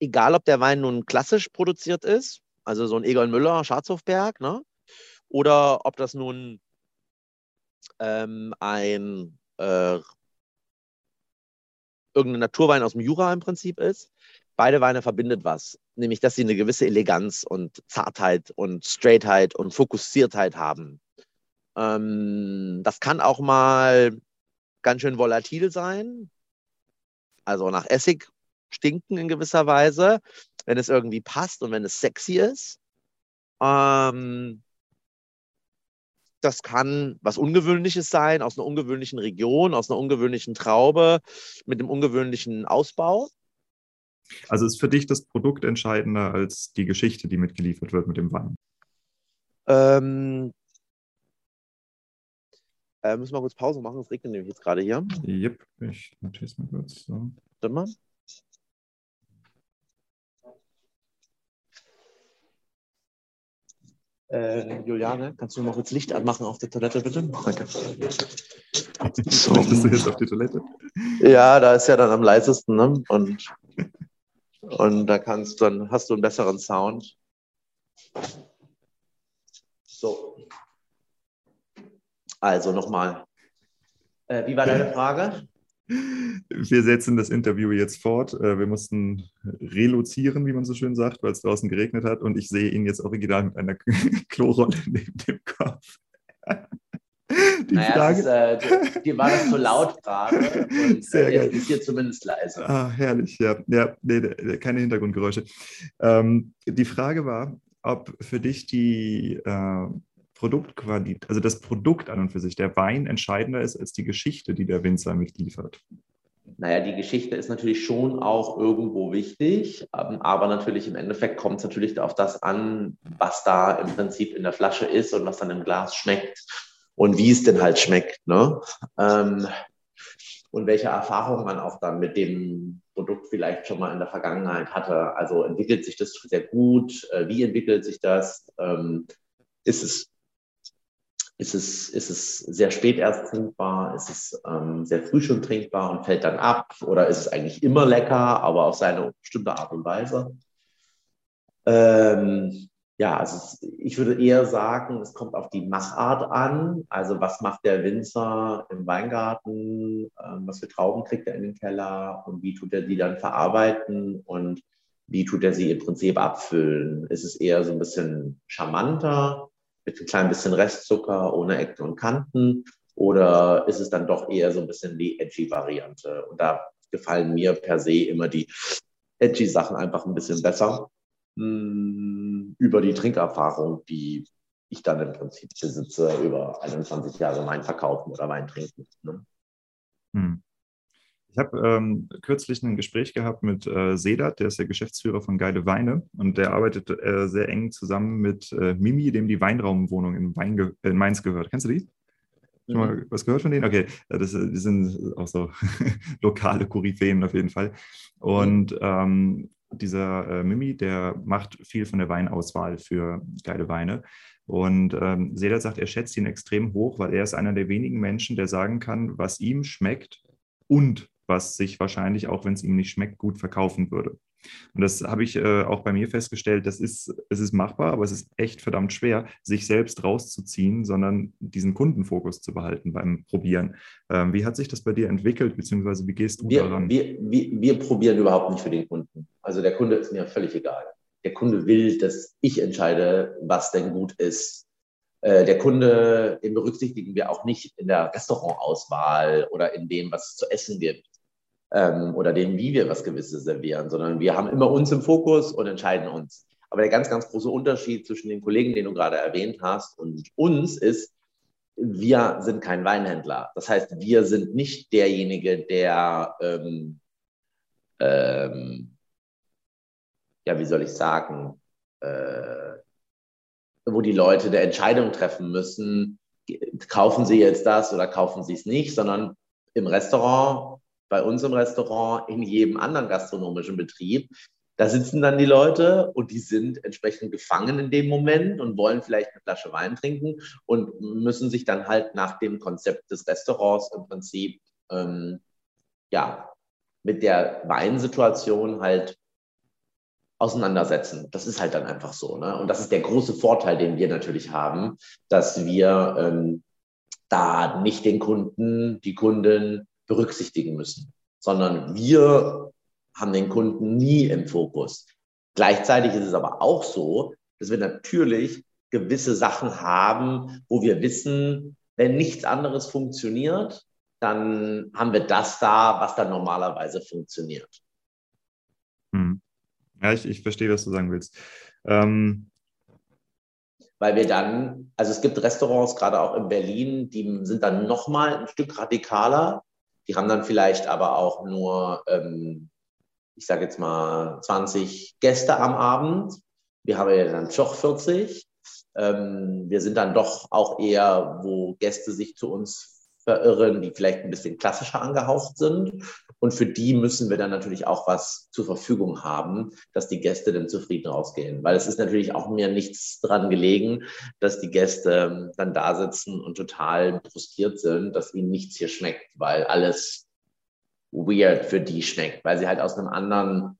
egal ob der Wein nun klassisch produziert ist, also so ein Egon Müller, Schatzhofberg, ne? oder ob das nun ähm, ein äh, irgendein Naturwein aus dem Jura im Prinzip ist. Beide Weine verbindet was, nämlich dass sie eine gewisse Eleganz und Zartheit und Straightheit und Fokussiertheit haben. Ähm, das kann auch mal ganz schön volatil sein, also nach Essig stinken in gewisser Weise, wenn es irgendwie passt und wenn es sexy ist. Ähm, das kann was Ungewöhnliches sein, aus einer ungewöhnlichen Region, aus einer ungewöhnlichen Traube, mit einem ungewöhnlichen Ausbau. Also ist für dich das Produkt entscheidender als die Geschichte, die mitgeliefert wird mit dem Wein? Ähm, äh, müssen wir kurz Pause machen, es regnet nämlich jetzt gerade hier. Yep, ich notiere es mal kurz. So. Warte mal. Äh, Juliane, kannst du noch kurz Licht anmachen auf der Toilette, bitte? Danke. So. Möchtest du jetzt auf die Toilette? Ja, da ist ja dann am leisesten, ne? Und, und da kannst dann hast du einen besseren Sound. So. Also nochmal. Äh, wie war deine Frage? Wir setzen das Interview jetzt fort. Äh, wir mussten relozieren, wie man so schön sagt, weil es draußen geregnet hat. Und ich sehe ihn jetzt original mit einer Klorolle neben dem Kopf. Die naja, Frage. Ist, äh, dir war das zu laut gerade und Sehr äh, ist hier zumindest leise. Ah, herrlich, ja. ja nee, keine Hintergrundgeräusche. Ähm, die Frage war, ob für dich die äh, Produktqualität, also das Produkt an und für sich, der Wein entscheidender ist als die Geschichte, die der Winzer mitliefert? Naja, die Geschichte ist natürlich schon auch irgendwo wichtig, ähm, aber natürlich im Endeffekt kommt es natürlich auf das an, was da im Prinzip in der Flasche ist und was dann im Glas schmeckt und wie es denn halt schmeckt. Ne? Ähm, und welche Erfahrungen man auch dann mit dem Produkt vielleicht schon mal in der Vergangenheit hatte. Also entwickelt sich das sehr gut? Äh, wie entwickelt sich das? Ähm, ist es ist es, ist es sehr spät erst trinkbar, ist es ähm, sehr früh schon trinkbar und fällt dann ab oder ist es eigentlich immer lecker, aber auf seine bestimmte Art und Weise. Ähm, ja, also ich würde eher sagen, es kommt auf die Machart an. Also was macht der Winzer im Weingarten, ähm, was für Trauben kriegt er in den Keller und wie tut er die dann verarbeiten und wie tut er sie im Prinzip abfüllen? Ist es eher so ein bisschen charmanter? Mit ein klein bisschen Restzucker, ohne Ecken und Kanten? Oder ist es dann doch eher so ein bisschen die edgy Variante? Und da gefallen mir per se immer die edgy Sachen einfach ein bisschen besser mh, hm, über die Trinkerfahrung, die ich dann im Prinzip besitze über 21 Jahre Wein verkaufen oder Wein trinken. Ne? Hm. Ich habe ähm, kürzlich ein Gespräch gehabt mit äh, Sedat, der ist der Geschäftsführer von Geile Weine und der arbeitet äh, sehr eng zusammen mit äh, Mimi, dem die Weinraumwohnung in, Wein in Mainz gehört. Kennst du die? Schon mal mhm. was gehört von denen? Okay, das, die sind auch so lokale Koryphäen auf jeden Fall. Und ähm, dieser äh, Mimi, der macht viel von der Weinauswahl für geile Weine. Und ähm, Sedat sagt, er schätzt ihn extrem hoch, weil er ist einer der wenigen Menschen, der sagen kann, was ihm schmeckt und was sich wahrscheinlich, auch wenn es ihm nicht schmeckt, gut verkaufen würde. Und das habe ich äh, auch bei mir festgestellt, das ist, es ist machbar, aber es ist echt verdammt schwer, sich selbst rauszuziehen, sondern diesen Kundenfokus zu behalten beim Probieren. Ähm, wie hat sich das bei dir entwickelt, beziehungsweise wie gehst du wir, daran? Wir, wir, wir probieren überhaupt nicht für den Kunden. Also der Kunde ist mir völlig egal. Der Kunde will, dass ich entscheide, was denn gut ist. Äh, der Kunde, den berücksichtigen wir auch nicht in der Restaurantauswahl oder in dem, was es zu essen gibt ähm, oder dem, wie wir was Gewisses servieren, sondern wir haben immer uns im Fokus und entscheiden uns. Aber der ganz, ganz große Unterschied zwischen den Kollegen, den du gerade erwähnt hast, und uns ist, wir sind kein Weinhändler. Das heißt, wir sind nicht derjenige, der, ähm, ähm, ja, wie soll ich sagen, äh, wo die Leute eine Entscheidung treffen müssen, kaufen sie jetzt das oder kaufen sie es nicht, sondern im Restaurant bei uns im Restaurant, in jedem anderen gastronomischen Betrieb. Da sitzen dann die Leute und die sind entsprechend gefangen in dem Moment und wollen vielleicht eine Flasche Wein trinken und müssen sich dann halt nach dem Konzept des Restaurants im Prinzip ähm, ja mit der Weinsituation halt auseinandersetzen. Das ist halt dann einfach so. Ne? Und das ist der große Vorteil, den wir natürlich haben, dass wir ähm, da nicht den Kunden, die Kunden berücksichtigen müssen, sondern wir haben den Kunden nie im Fokus. Gleichzeitig ist es aber auch so, dass wir natürlich gewisse Sachen haben, wo wir wissen, wenn nichts anderes funktioniert, dann haben wir das da, was dann normalerweise funktioniert. Hm. Ja, ich, ich verstehe, was du sagen willst. Ähm Weil wir dann, also es gibt Restaurants, gerade auch in Berlin, die sind dann nochmal ein Stück radikaler. Die haben dann vielleicht aber auch nur, ähm, ich sage jetzt mal, 20 Gäste am Abend. Wir haben ja dann doch 40. Ähm, wir sind dann doch auch eher, wo Gäste sich zu uns verirren, die vielleicht ein bisschen klassischer angehaucht sind. Und für die müssen wir dann natürlich auch was zur Verfügung haben, dass die Gäste dann zufrieden rausgehen. Weil es ist natürlich auch mir nichts dran gelegen, dass die Gäste dann da sitzen und total frustriert sind, dass ihnen nichts hier schmeckt, weil alles weird für die schmeckt, weil sie halt aus einem anderen,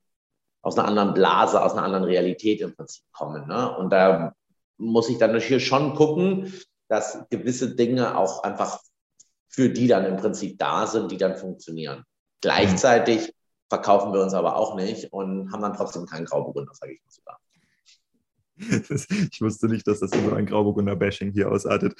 aus einer anderen Blase, aus einer anderen Realität im Prinzip kommen. Ne? Und da muss ich dann natürlich schon gucken, dass gewisse Dinge auch einfach für die dann im Prinzip da sind, die dann funktionieren. Gleichzeitig verkaufen wir uns aber auch nicht und haben dann trotzdem keinen Grauburgunder, sage ich mal sogar. Ich wusste nicht, dass das so ein Grauburgunder-Bashing hier ausartet.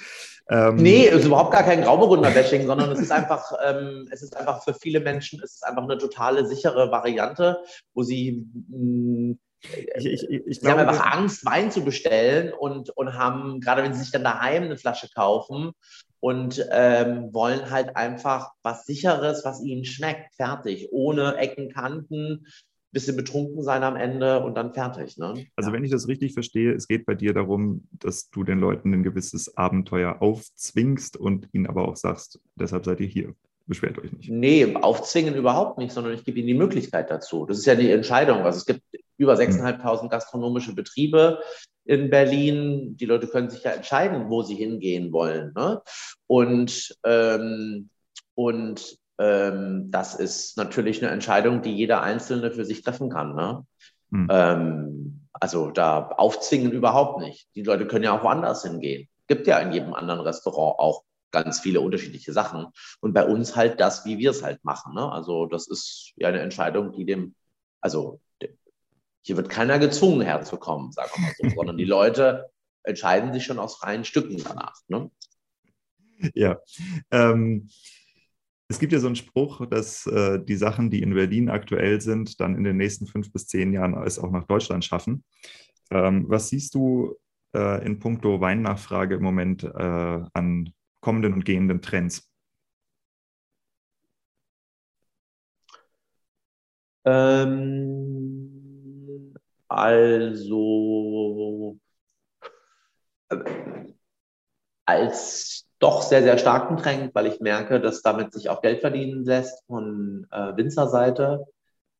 Ähm nee, es ist überhaupt gar kein Grauburgunder-Bashing, sondern es ist einfach, ähm, es ist einfach für viele Menschen, es ist einfach eine totale sichere Variante, wo sie mh, ich, ich, ich, sie glaube, haben einfach Angst, Wein zu bestellen und, und haben, gerade wenn sie sich dann daheim eine Flasche kaufen und ähm, wollen halt einfach was Sicheres, was ihnen schmeckt, fertig, ohne Ecken, Kanten, bisschen betrunken sein am Ende und dann fertig. Ne? Also wenn ich das richtig verstehe, es geht bei dir darum, dass du den Leuten ein gewisses Abenteuer aufzwingst und ihnen aber auch sagst, deshalb seid ihr hier. Beschwert euch nicht. Nee, aufzwingen überhaupt nicht, sondern ich gebe ihnen die Möglichkeit dazu. Das ist ja die Entscheidung. Also es gibt über 6.500 hm. gastronomische Betriebe in Berlin. Die Leute können sich ja entscheiden, wo sie hingehen wollen. Ne? Und, ähm, und ähm, das ist natürlich eine Entscheidung, die jeder Einzelne für sich treffen kann. Ne? Mhm. Ähm, also da aufzwingen überhaupt nicht. Die Leute können ja auch woanders hingehen. Gibt ja in jedem anderen Restaurant auch ganz viele unterschiedliche Sachen. Und bei uns halt das, wie wir es halt machen. Ne? Also das ist ja eine Entscheidung, die dem, also hier wird keiner gezwungen herzukommen, sagen wir mal so, sondern die Leute entscheiden sich schon aus freien Stücken danach. Ne? Ja. Ähm, es gibt ja so einen Spruch, dass äh, die Sachen, die in Berlin aktuell sind, dann in den nächsten fünf bis zehn Jahren es auch nach Deutschland schaffen. Ähm, was siehst du äh, in puncto Weinnachfrage im Moment äh, an kommenden und gehenden Trends? Ähm, also äh, als doch sehr, sehr starken Trend, weil ich merke, dass damit sich auch Geld verdienen lässt von äh, Winzerseite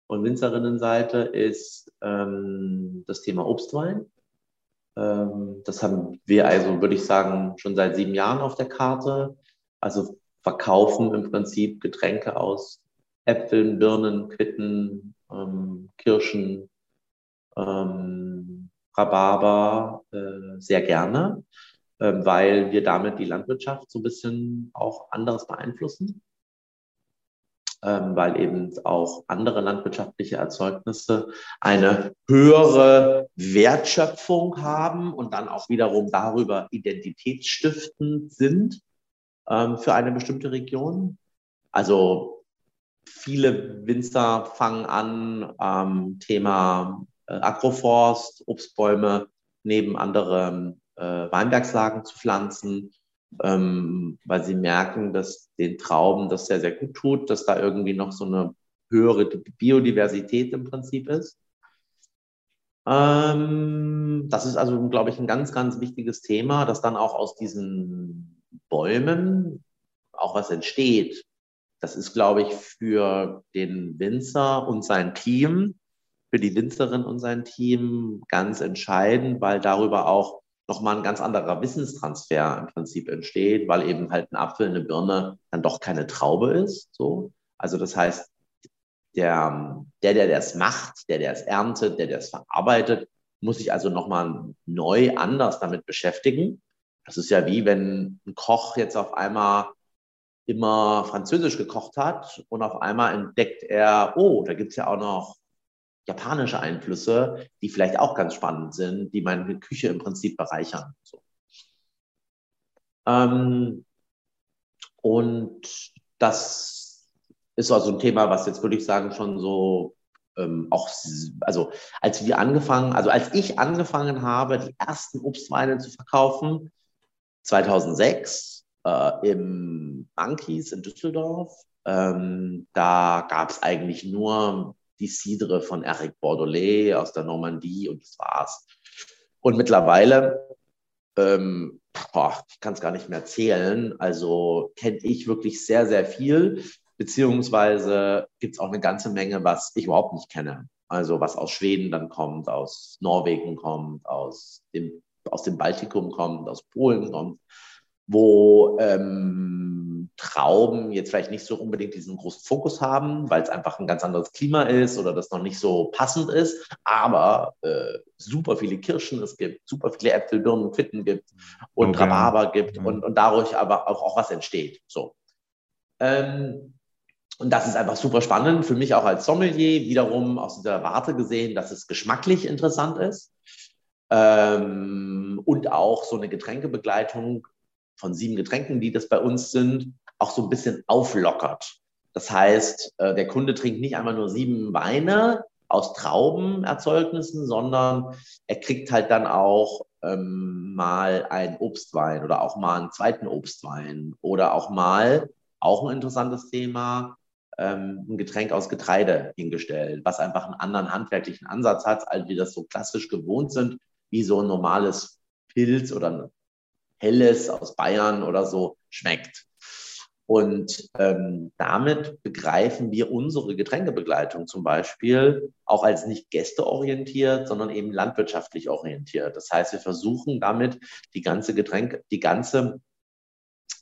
und Winzerinnenseite ist ähm, das Thema Obstwein. Ähm, das haben wir also, würde ich sagen, schon seit sieben Jahren auf der Karte. Also verkaufen im Prinzip Getränke aus Äpfeln, Birnen, Quitten ähm, Kirschen, ähm, Rhabarber äh, sehr gerne, äh, weil wir damit die Landwirtschaft so ein bisschen auch anderes beeinflussen ähm, weil eben auch andere landwirtschaftliche Erzeugnisse eine höhere Wertschöpfung haben und dann auch wiederum darüber identitätsstiftend sind ähm, für eine bestimmte Region. Also viele Winzer fangen an, ähm, Thema äh, Agroforst, Obstbäume neben anderen äh, Weinbergslagen zu pflanzen ähm, weil sie merken, dass den Trauben das sehr, sehr gut tut, dass da irgendwie noch so eine höhere Biodiversität im Prinzip ist. Ähm, das ist also, glaube ich, ein ganz, ganz wichtiges Thema, dass dann auch aus diesen Bäumen auch was entsteht. Das ist, glaube ich, für den Winzer und sein Team, für die Winzerin und sein Team ganz entscheidend, weil darüber auch nochmal ein ganz anderer Wissenstransfer im Prinzip entsteht, weil eben halt ein Apfel, eine Birne dann doch keine Traube ist. So. Also das heißt, der, der, der das macht, der, der es erntet, der, der es verarbeitet, muss sich also nochmal neu anders damit beschäftigen. Das ist ja wie wenn ein Koch jetzt auf einmal immer Französisch gekocht hat und auf einmal entdeckt er, oh, da gibt es ja auch noch japanische Einflüsse, die vielleicht auch ganz spannend sind, die meine Küche im Prinzip bereichern. So. Ähm, und das ist also ein Thema, was jetzt würde ich sagen schon so ähm, auch, also als wir angefangen, also als ich angefangen habe, die ersten Obstweine zu verkaufen, 2006 äh, im Monkeys in Düsseldorf, ähm, da gab es eigentlich nur die Cidre von Eric Bordelais aus der Normandie und das war's. Und mittlerweile, ähm, boah, ich kann es gar nicht mehr zählen, also kenne ich wirklich sehr, sehr viel, beziehungsweise gibt es auch eine ganze Menge, was ich überhaupt nicht kenne. Also was aus Schweden dann kommt, aus Norwegen kommt, aus dem, aus dem Baltikum kommt, aus Polen kommt, wo ähm, Trauben jetzt vielleicht nicht so unbedingt diesen großen Fokus haben, weil es einfach ein ganz anderes Klima ist oder das noch nicht so passend ist, aber äh, super viele Kirschen es gibt, super viele Äpfel, Birnen, Quitten gibt und okay. Rhabarber gibt mhm. und, und dadurch aber auch, auch was entsteht. So. Ähm, und das ist einfach super spannend für mich auch als Sommelier, wiederum aus dieser Warte gesehen, dass es geschmacklich interessant ist. Ähm, und auch so eine Getränkebegleitung von sieben Getränken, die das bei uns sind, auch so ein bisschen auflockert. Das heißt, äh, der Kunde trinkt nicht einmal nur sieben Weine aus Traubenerzeugnissen, sondern er kriegt halt dann auch ähm, mal einen Obstwein oder auch mal einen zweiten Obstwein oder auch mal, auch ein interessantes Thema, ähm, ein Getränk aus Getreide hingestellt, was einfach einen anderen handwerklichen Ansatz hat, als wir das so klassisch gewohnt sind, wie so ein normales Pilz oder ein helles aus Bayern oder so schmeckt. Und ähm, damit begreifen wir unsere Getränkebegleitung zum Beispiel auch als nicht gästeorientiert, sondern eben landwirtschaftlich orientiert. Das heißt, wir versuchen damit die ganze Getränke, die ganze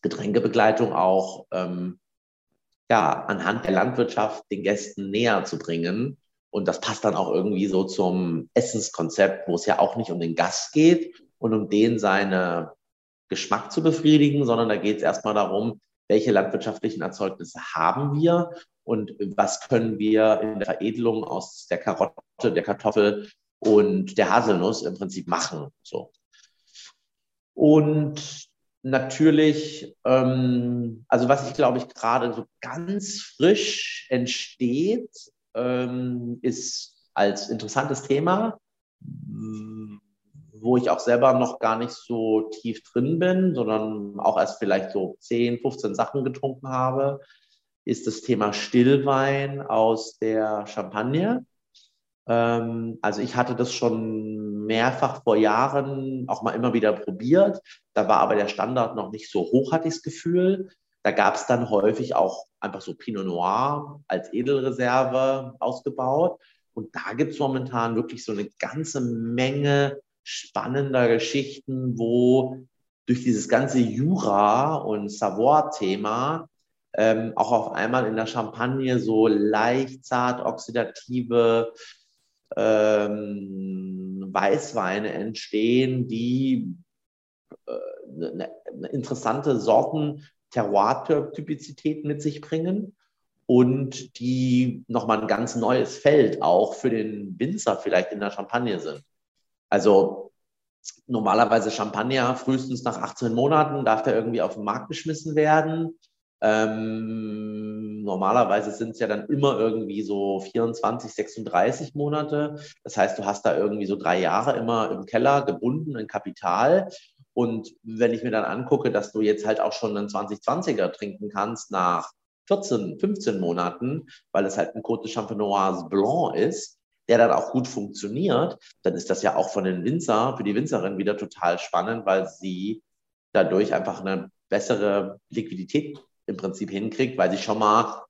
Getränkebegleitung auch ähm, ja, anhand der Landwirtschaft den Gästen näher zu bringen. Und das passt dann auch irgendwie so zum Essenskonzept, wo es ja auch nicht um den Gast geht und um den seine Geschmack zu befriedigen, sondern da geht es erstmal darum, welche landwirtschaftlichen Erzeugnisse haben wir und was können wir in der Veredelung aus der Karotte, der Kartoffel und der Haselnuss im Prinzip machen. So. Und natürlich, ähm, also was ich glaube ich gerade so ganz frisch entsteht, ähm, ist als interessantes Thema wo ich auch selber noch gar nicht so tief drin bin, sondern auch erst vielleicht so 10, 15 Sachen getrunken habe, ist das Thema Stillwein aus der Champagne. Ähm, also ich hatte das schon mehrfach vor Jahren auch mal immer wieder probiert. Da war aber der Standard noch nicht so hoch, hatte ich das Gefühl. Da gab es dann häufig auch einfach so Pinot Noir als Edelreserve ausgebaut. Und da gibt es momentan wirklich so eine ganze Menge spannender Geschichten, wo durch dieses ganze Jura- und Savoir-Thema ähm, auch auf einmal in der Champagne so leicht zart oxidative ähm, Weißweine entstehen, die äh, eine, eine interessante Sorten Terroir-Typizität mit sich bringen und die nochmal ein ganz neues Feld auch für den Winzer vielleicht in der Champagne sind. Also normalerweise Champagner frühestens nach 18 Monaten darf der irgendwie auf den Markt geschmissen werden. Ähm, normalerweise sind es ja dann immer irgendwie so 24, 36 Monate. Das heißt, du hast da irgendwie so drei Jahre immer im Keller gebunden in Kapital. Und wenn ich mir dann angucke, dass du jetzt halt auch schon einen 2020er trinken kannst nach 14, 15 Monaten, weil es halt ein Côte de Champenoise Blanc ist, der dann auch gut funktioniert, dann ist das ja auch von den Winzer, für die Winzerin wieder total spannend, weil sie dadurch einfach eine bessere Liquidität im Prinzip hinkriegt, weil sie schon mal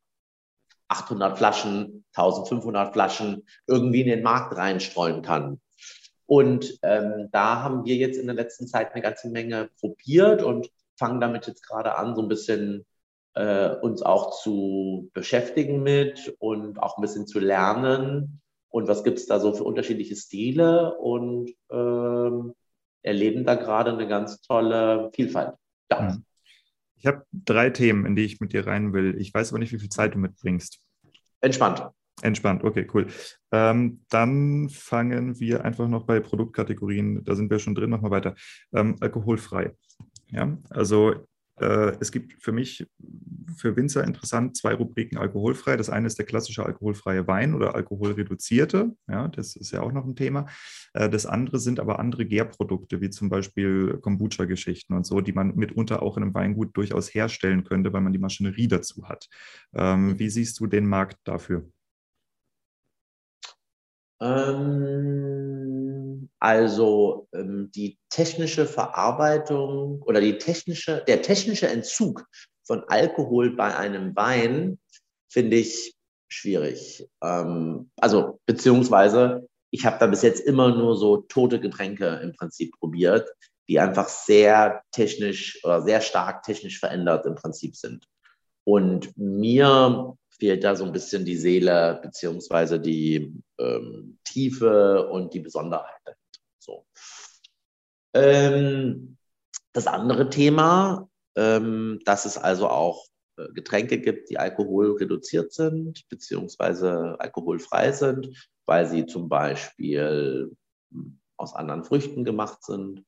800 Flaschen, 1500 Flaschen irgendwie in den Markt reinstreuen kann. Und ähm, da haben wir jetzt in der letzten Zeit eine ganze Menge probiert und fangen damit jetzt gerade an, so ein bisschen äh, uns auch zu beschäftigen mit und auch ein bisschen zu lernen. Und was gibt es da so für unterschiedliche Stile und ähm, erleben da gerade eine ganz tolle Vielfalt. Ja. Mhm. Ich habe drei Themen, in die ich mit dir rein will. Ich weiß aber nicht, wie viel Zeit du mitbringst. Entspannt. Entspannt, okay, cool. Ähm, dann fangen wir einfach noch bei Produktkategorien, da sind wir schon drin, nochmal weiter. Ähm, alkoholfrei. Ja, also es gibt für mich, für Winzer interessant, zwei Rubriken alkoholfrei. Das eine ist der klassische alkoholfreie Wein oder alkoholreduzierte. Ja, das ist ja auch noch ein Thema. Äh, das andere sind aber andere Gärprodukte, wie zum Beispiel Kombucha-Geschichten und so, die man mitunter auch in einem Weingut durchaus herstellen könnte, weil man die Maschinerie dazu hat. Ähm, wie siehst du den Markt dafür? Ähm, also ähm, die technische Verarbeitung oder die technische, der technische Entzug von Alkohol bei einem Wein finde ich schwierig. Ähm, also beziehungsweise ich habe da bis jetzt immer nur so tote Getränke im Prinzip probiert, die einfach sehr technisch oder sehr stark technisch verändert im Prinzip sind. Und mir fehlt da so ein bisschen die Seele beziehungsweise die ähm, Tiefe und die Besonderheit. So. Ähm, das andere Thema, ähm, dass es also auch äh, Getränke gibt, die alkoholreduziert sind beziehungsweise alkoholfrei sind, weil sie zum Beispiel hm, aus anderen Früchten gemacht sind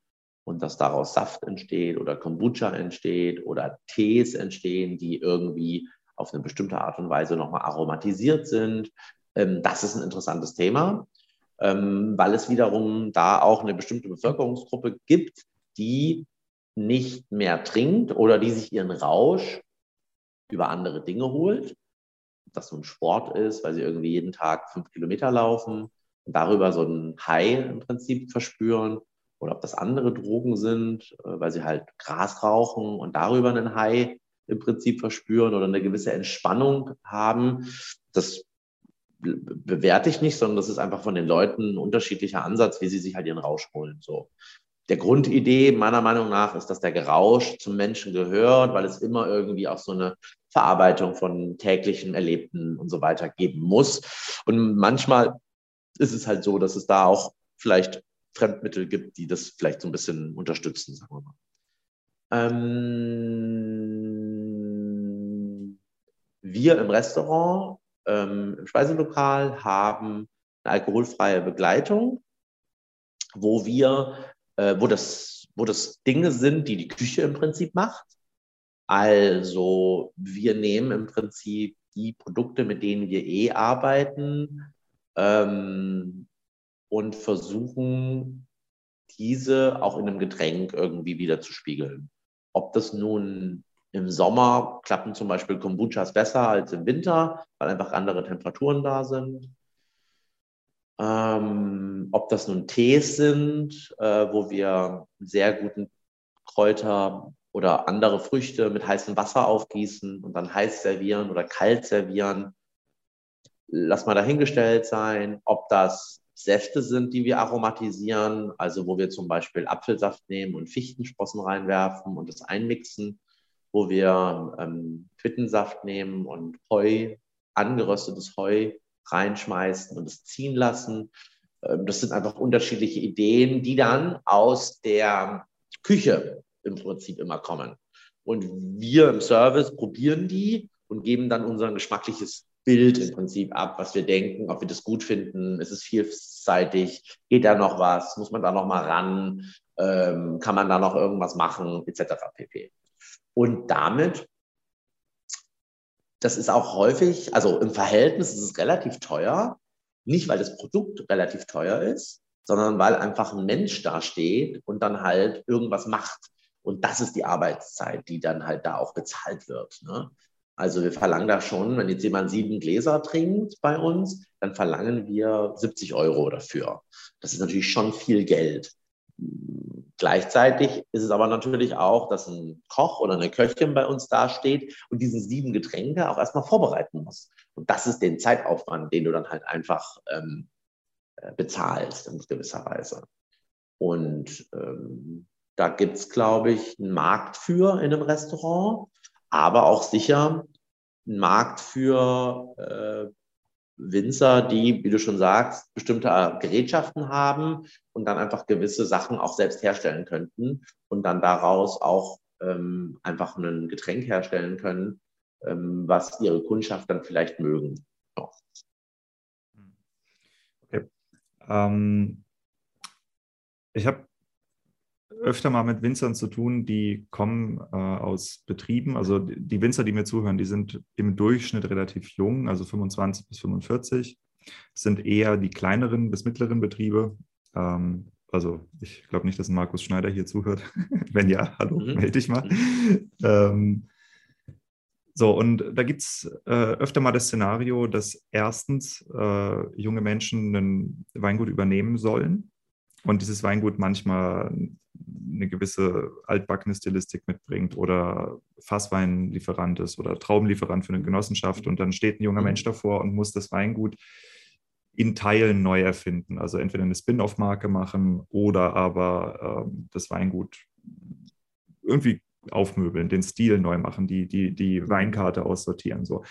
und dass daraus Saft entsteht oder Kombucha entsteht oder Tees entstehen, die irgendwie auf eine bestimmte Art und Weise nochmal aromatisiert sind. Ähm, das ist ein interessantes Thema, ähm, weil es wiederum da auch eine bestimmte Bevölkerungsgruppe gibt, die nicht mehr trinkt oder die sich ihren Rausch über andere Dinge holt. Ob das so ein Sport ist, weil sie irgendwie jeden Tag fünf Kilometer laufen und darüber so ein High im Prinzip verspüren. Oder ob das andere Drogen sind, äh, weil sie halt Gras rauchen und darüber einen High im Prinzip verspüren oder eine gewisse Entspannung haben. Das bewerte ich nicht, sondern das ist einfach von den Leuten ein unterschiedlicher Ansatz, wie sie sich halt ihren Rausch holen. So. Der Grundidee meiner Meinung nach ist, dass der Gerausch zum Menschen gehört, weil es immer irgendwie auch so eine Verarbeitung von täglichen Erlebten und so weiter geben muss. Und manchmal ist es halt so, dass es da auch vielleicht Fremdmittel gibt, die das vielleicht so ein bisschen unterstützen, sagen wir mal. Ähm, wir im Restaurant, ähm, im Speiselokal haben eine alkoholfreie Begleitung, wo wir, äh, wo das, wo das Dinge sind, die die Küche im Prinzip macht. Also wir nehmen im Prinzip die Produkte, mit denen wir eh arbeiten, ähm, und versuchen, diese auch in einem Getränk irgendwie wieder zu spiegeln. Ob das nun im Sommer klappen zum Beispiel Kombuchas besser als im Winter, weil einfach andere Temperaturen da sind. Ähm, ob das nun Tees sind, äh, wo wir sehr guten Kräuter oder andere Früchte mit heißem Wasser aufgießen und dann heiß servieren oder kalt servieren. Lass mal dahingestellt sein, ob das Säfte sind, die wir aromatisieren, also wo wir zum Beispiel Apfelsaft nehmen und Fichtensprossen reinwerfen und das einmixen wo wir ähm, Quittensaft nehmen und Heu, angeröstetes Heu reinschmeißen und es ziehen lassen. Ähm, das sind einfach unterschiedliche Ideen, die dann aus der Küche im Prinzip immer kommen. Und wir im Service probieren die und geben dann unser geschmackliches Bild im Prinzip ab, was wir denken, ob wir das gut finden, ist es vielseitig, geht da noch was, muss man da noch mal ran, ähm, kann man da noch irgendwas machen, etc. pp. Und damit, das ist auch häufig, also im Verhältnis ist es relativ teuer, nicht weil das Produkt relativ teuer ist, sondern weil einfach ein Mensch da steht und dann halt irgendwas macht. Und das ist die Arbeitszeit, die dann halt da auch bezahlt wird. Ne? Also wir verlangen da schon, wenn jetzt jemand sieben Gläser trinkt bei uns, dann verlangen wir 70 Euro dafür. Das ist natürlich schon viel Geld. Gleichzeitig ist es aber natürlich auch, dass ein Koch oder eine Köchin bei uns dasteht und diese sieben Getränke auch erstmal vorbereiten muss. Und das ist den Zeitaufwand, den du dann halt einfach ähm, äh, bezahlst in gewisser Weise. Und ähm, da gibt es, glaube ich, einen Markt für in einem Restaurant, aber auch sicher einen Markt für äh, Winzer, die, wie du schon sagst, bestimmte Gerätschaften haben und dann einfach gewisse Sachen auch selbst herstellen könnten und dann daraus auch ähm, einfach ein Getränk herstellen können, ähm, was ihre Kundschaft dann vielleicht mögen. Okay. Ähm, ich habe öfter mal mit Winzern zu tun, die kommen äh, aus Betrieben. Also die Winzer, die mir zuhören, die sind im Durchschnitt relativ jung, also 25 bis 45. Das sind eher die kleineren bis mittleren Betriebe. Ähm, also ich glaube nicht, dass Markus Schneider hier zuhört. Wenn ja, hallo, mhm. melde dich mal. Ähm, so, und da gibt es äh, öfter mal das Szenario, dass erstens äh, junge Menschen ein Weingut übernehmen sollen und dieses Weingut manchmal eine gewisse altbackene Stilistik mitbringt oder Fassweinlieferant ist oder Traubenlieferant für eine Genossenschaft und dann steht ein junger Mensch mhm. davor und muss das Weingut in Teilen neu erfinden. Also entweder eine Spin-off-Marke machen oder aber ähm, das Weingut irgendwie aufmöbeln, den Stil neu machen, die, die, die Weinkarte aussortieren. So.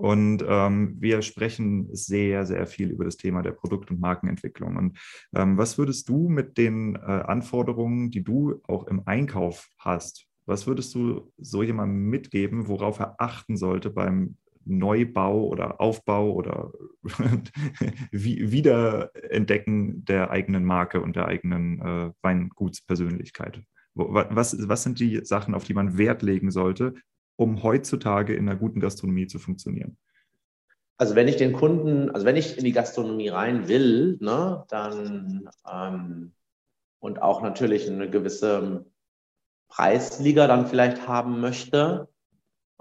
Und ähm, wir sprechen sehr, sehr viel über das Thema der Produkt- und Markenentwicklung. Und ähm, was würdest du mit den äh, Anforderungen, die du auch im Einkauf hast, was würdest du so jemandem mitgeben, worauf er achten sollte beim Neubau oder Aufbau oder Wiederentdecken der eigenen Marke und der eigenen äh, Weingutspersönlichkeit? Was, was sind die Sachen, auf die man Wert legen sollte, um heutzutage in einer guten Gastronomie zu funktionieren? Also wenn ich den Kunden, also wenn ich in die Gastronomie rein will, ne, dann ähm, und auch natürlich eine gewisse Preisliga dann vielleicht haben möchte,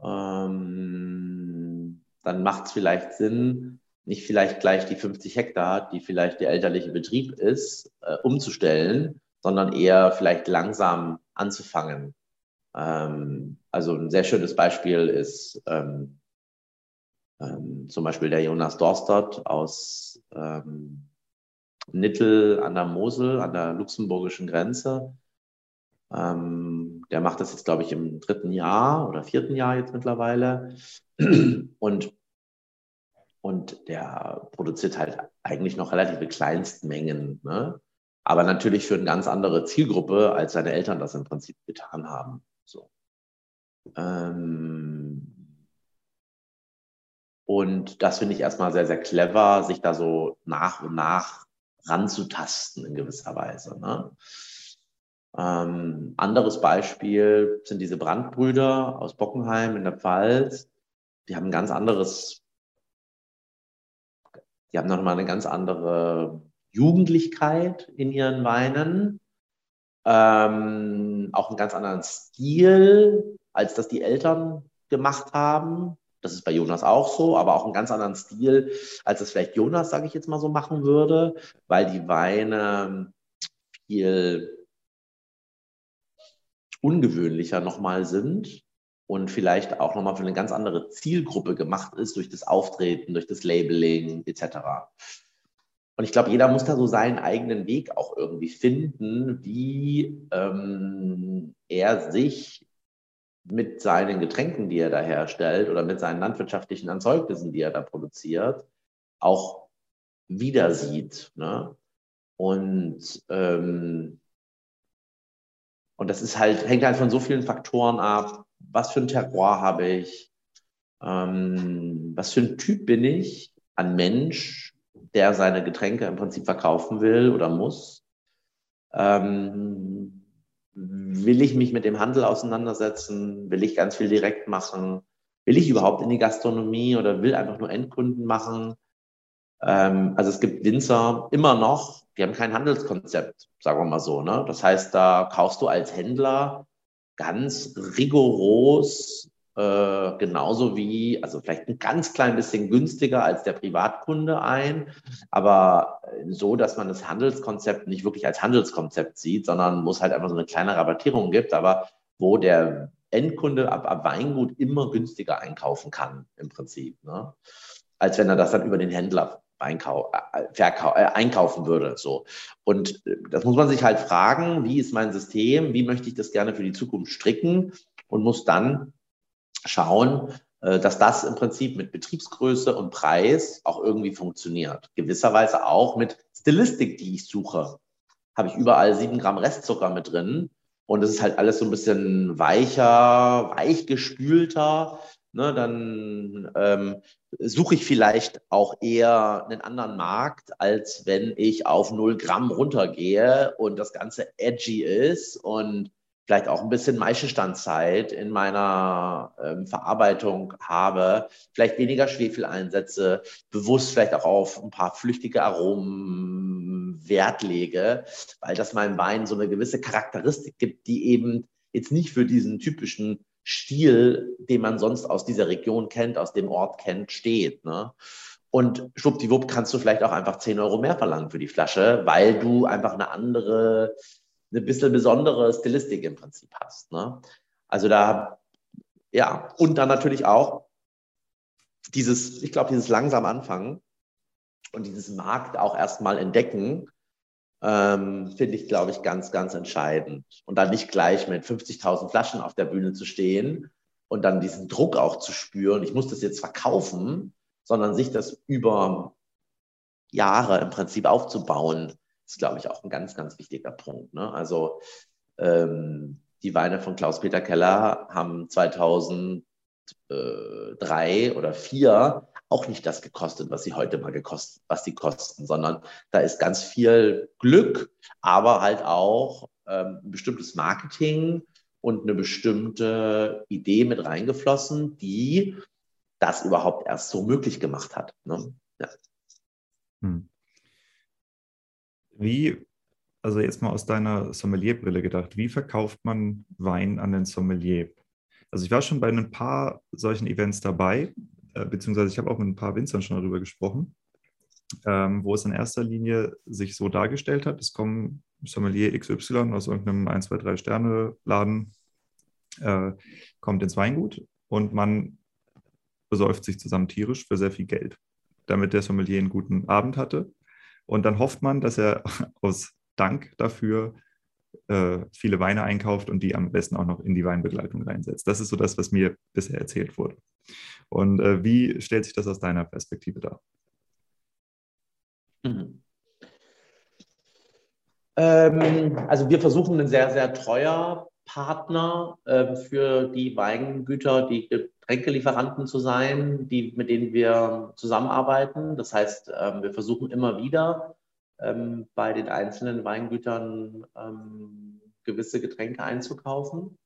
ähm, dann macht es vielleicht Sinn, nicht vielleicht gleich die 50 Hektar, die vielleicht der elterliche Betrieb ist, äh, umzustellen, sondern eher vielleicht langsam anzufangen. Ähm, also ein sehr schönes Beispiel ist ähm, ähm, zum Beispiel der Jonas Dorstert aus ähm, Nittel an der Mosel, an der luxemburgischen Grenze. Ähm, der macht das jetzt, glaube ich, im dritten Jahr oder vierten Jahr jetzt mittlerweile. Und, und der produziert halt eigentlich noch relative Kleinstmengen. Ne? Aber natürlich für eine ganz andere Zielgruppe, als seine Eltern das im Prinzip getan haben. So. Ähm, und das finde ich erstmal sehr, sehr clever, sich da so nach und nach ranzutasten in gewisser Weise. Ne? Ähm, anderes Beispiel sind diese Brandbrüder aus Bockenheim in der Pfalz. Die haben ein ganz anderes, die haben nochmal eine ganz andere Jugendlichkeit in ihren Weinen ähm, auch einen ganz anderen Stil, als das die Eltern gemacht haben. Das ist bei Jonas auch so, aber auch einen ganz anderen Stil, als es vielleicht Jonas, sage ich jetzt mal so, machen würde, weil die Weine viel ungewöhnlicher nochmal sind und vielleicht auch nochmal für eine ganz andere Zielgruppe gemacht ist durch das Auftreten, durch das Labeling etc. Und ich glaube, jeder muss da so seinen eigenen Weg auch irgendwie finden, wie ähm, er sich mit seinen Getränken, die er da herstellt oder mit seinen landwirtschaftlichen Erzeugnissen, die er da produziert, auch wieder sieht. Ne? Und, ähm, und das ist halt, hängt halt von so vielen Faktoren ab. Was für ein Terroir habe ich? Ähm, was für ein Typ bin ich an Mensch, der seine Getränke im Prinzip verkaufen will oder muss? Ähm, will ich mich mit dem Handel auseinandersetzen? Will ich ganz viel direkt machen? Will ich überhaupt in die Gastronomie oder will einfach nur Endkunden machen? Ähm, also es gibt Winzer immer noch, die haben kein Handelskonzept, sagen wir mal so. Ne? Das heißt, da kaufst du als Händler ganz rigoros äh, genauso wie, also vielleicht ein ganz klein bisschen günstiger als der Privatkunde ein, aber so, dass man das Handelskonzept nicht wirklich als Handelskonzept sieht, sondern wo es halt einfach so eine kleine Rabattierung gibt, aber wo der Endkunde ab, ab Weingut immer günstiger einkaufen kann, im Prinzip, ne? als wenn er das dann über den Händler einkau äh, äh, einkaufen würde. So. Und äh, das muss man sich halt fragen, wie ist mein System, wie möchte ich das gerne für die Zukunft stricken und muss dann schauen, äh, dass das im Prinzip mit Betriebsgröße und Preis auch irgendwie funktioniert. Gewisserweise auch mit Stilistik, die ich suche. Habe ich überall sieben Gramm Restzucker mit drin und es ist halt alles so ein bisschen weicher, weich gespülter. Ne, dann ähm, suche ich vielleicht auch eher einen anderen Markt, als wenn ich auf 0 Gramm runtergehe und das Ganze edgy ist und vielleicht auch ein bisschen Maischestandzeit in meiner ähm, Verarbeitung habe, vielleicht weniger Schwefel einsetze, bewusst vielleicht auch auf ein paar flüchtige Aromen Wert lege, weil das meinem Wein so eine gewisse Charakteristik gibt, die eben jetzt nicht für diesen typischen Stil, den man sonst aus dieser Region kennt, aus dem Ort kennt, steht. Ne? Und schwuppdiwupp kannst du vielleicht auch einfach 10 Euro mehr verlangen für die Flasche, weil du einfach eine andere eine bisschen besondere Stilistik im Prinzip hast. Ne? Also da, ja, und dann natürlich auch dieses, ich glaube, dieses langsam anfangen und dieses Markt auch erstmal entdecken, ähm, finde ich, glaube ich, ganz, ganz entscheidend. Und dann nicht gleich mit 50.000 Flaschen auf der Bühne zu stehen und dann diesen Druck auch zu spüren, ich muss das jetzt verkaufen, sondern sich das über Jahre im Prinzip aufzubauen, ist, glaube ich, auch ein ganz, ganz wichtiger Punkt. Ne? Also ähm, die Weine von Klaus-Peter Keller haben 2003 oder 2004 auch nicht das gekostet, was sie heute mal gekostet, was sie kosten, sondern da ist ganz viel Glück, aber halt auch ähm, ein bestimmtes Marketing und eine bestimmte Idee mit reingeflossen, die das überhaupt erst so möglich gemacht hat. Ne? Ja. Hm. Wie, also jetzt mal aus deiner Sommelierbrille gedacht, wie verkauft man Wein an den Sommelier? Also ich war schon bei ein paar solchen Events dabei, äh, beziehungsweise ich habe auch mit ein paar Winzern schon darüber gesprochen, ähm, wo es in erster Linie sich so dargestellt hat, es kommen Sommelier XY aus irgendeinem 1, 2, 3 Sterne Laden, äh, kommt ins Weingut und man besäuft sich zusammen tierisch für sehr viel Geld, damit der Sommelier einen guten Abend hatte und dann hofft man, dass er aus Dank dafür äh, viele Weine einkauft und die am besten auch noch in die Weinbegleitung reinsetzt. Das ist so das, was mir bisher erzählt wurde. Und äh, wie stellt sich das aus deiner Perspektive dar? Mhm. Ähm, also wir versuchen ein sehr, sehr treuer Partner äh, für die Weingüter, die Getränkelieferanten zu sein, die, mit denen wir zusammenarbeiten. Das heißt, ähm, wir versuchen immer wieder ähm, bei den einzelnen Weingütern ähm, gewisse Getränke einzukaufen.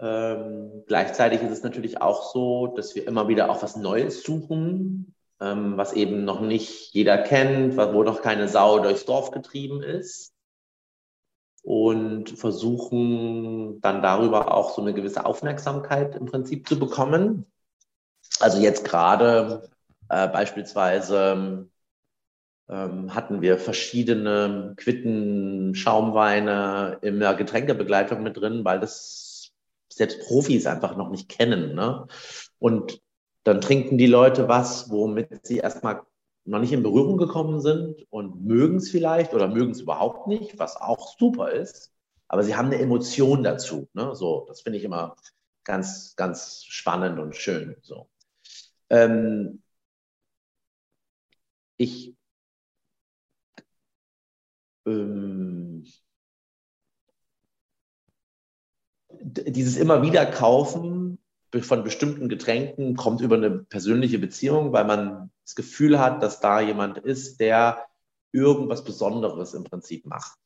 Gleichzeitig ist es natürlich auch so, dass wir immer wieder auch was Neues suchen, was eben noch nicht jeder kennt, wo noch keine Sau durchs Dorf getrieben ist und versuchen dann darüber auch so eine gewisse Aufmerksamkeit im Prinzip zu bekommen. Also jetzt gerade äh, beispielsweise ähm, hatten wir verschiedene Quitten, Schaumweine in der Getränkebegleitung mit drin, weil das selbst Profis einfach noch nicht kennen. Ne? Und dann trinken die Leute was, womit sie erstmal noch nicht in Berührung gekommen sind und mögen es vielleicht oder mögen es überhaupt nicht, was auch super ist. aber sie haben eine Emotion dazu. Ne? So, das finde ich immer ganz, ganz spannend und schön. So. Ähm, ich ähm, dieses immer wieder kaufen von bestimmten Getränken kommt über eine persönliche Beziehung, weil man das Gefühl hat, dass da jemand ist, der irgendwas Besonderes im Prinzip macht,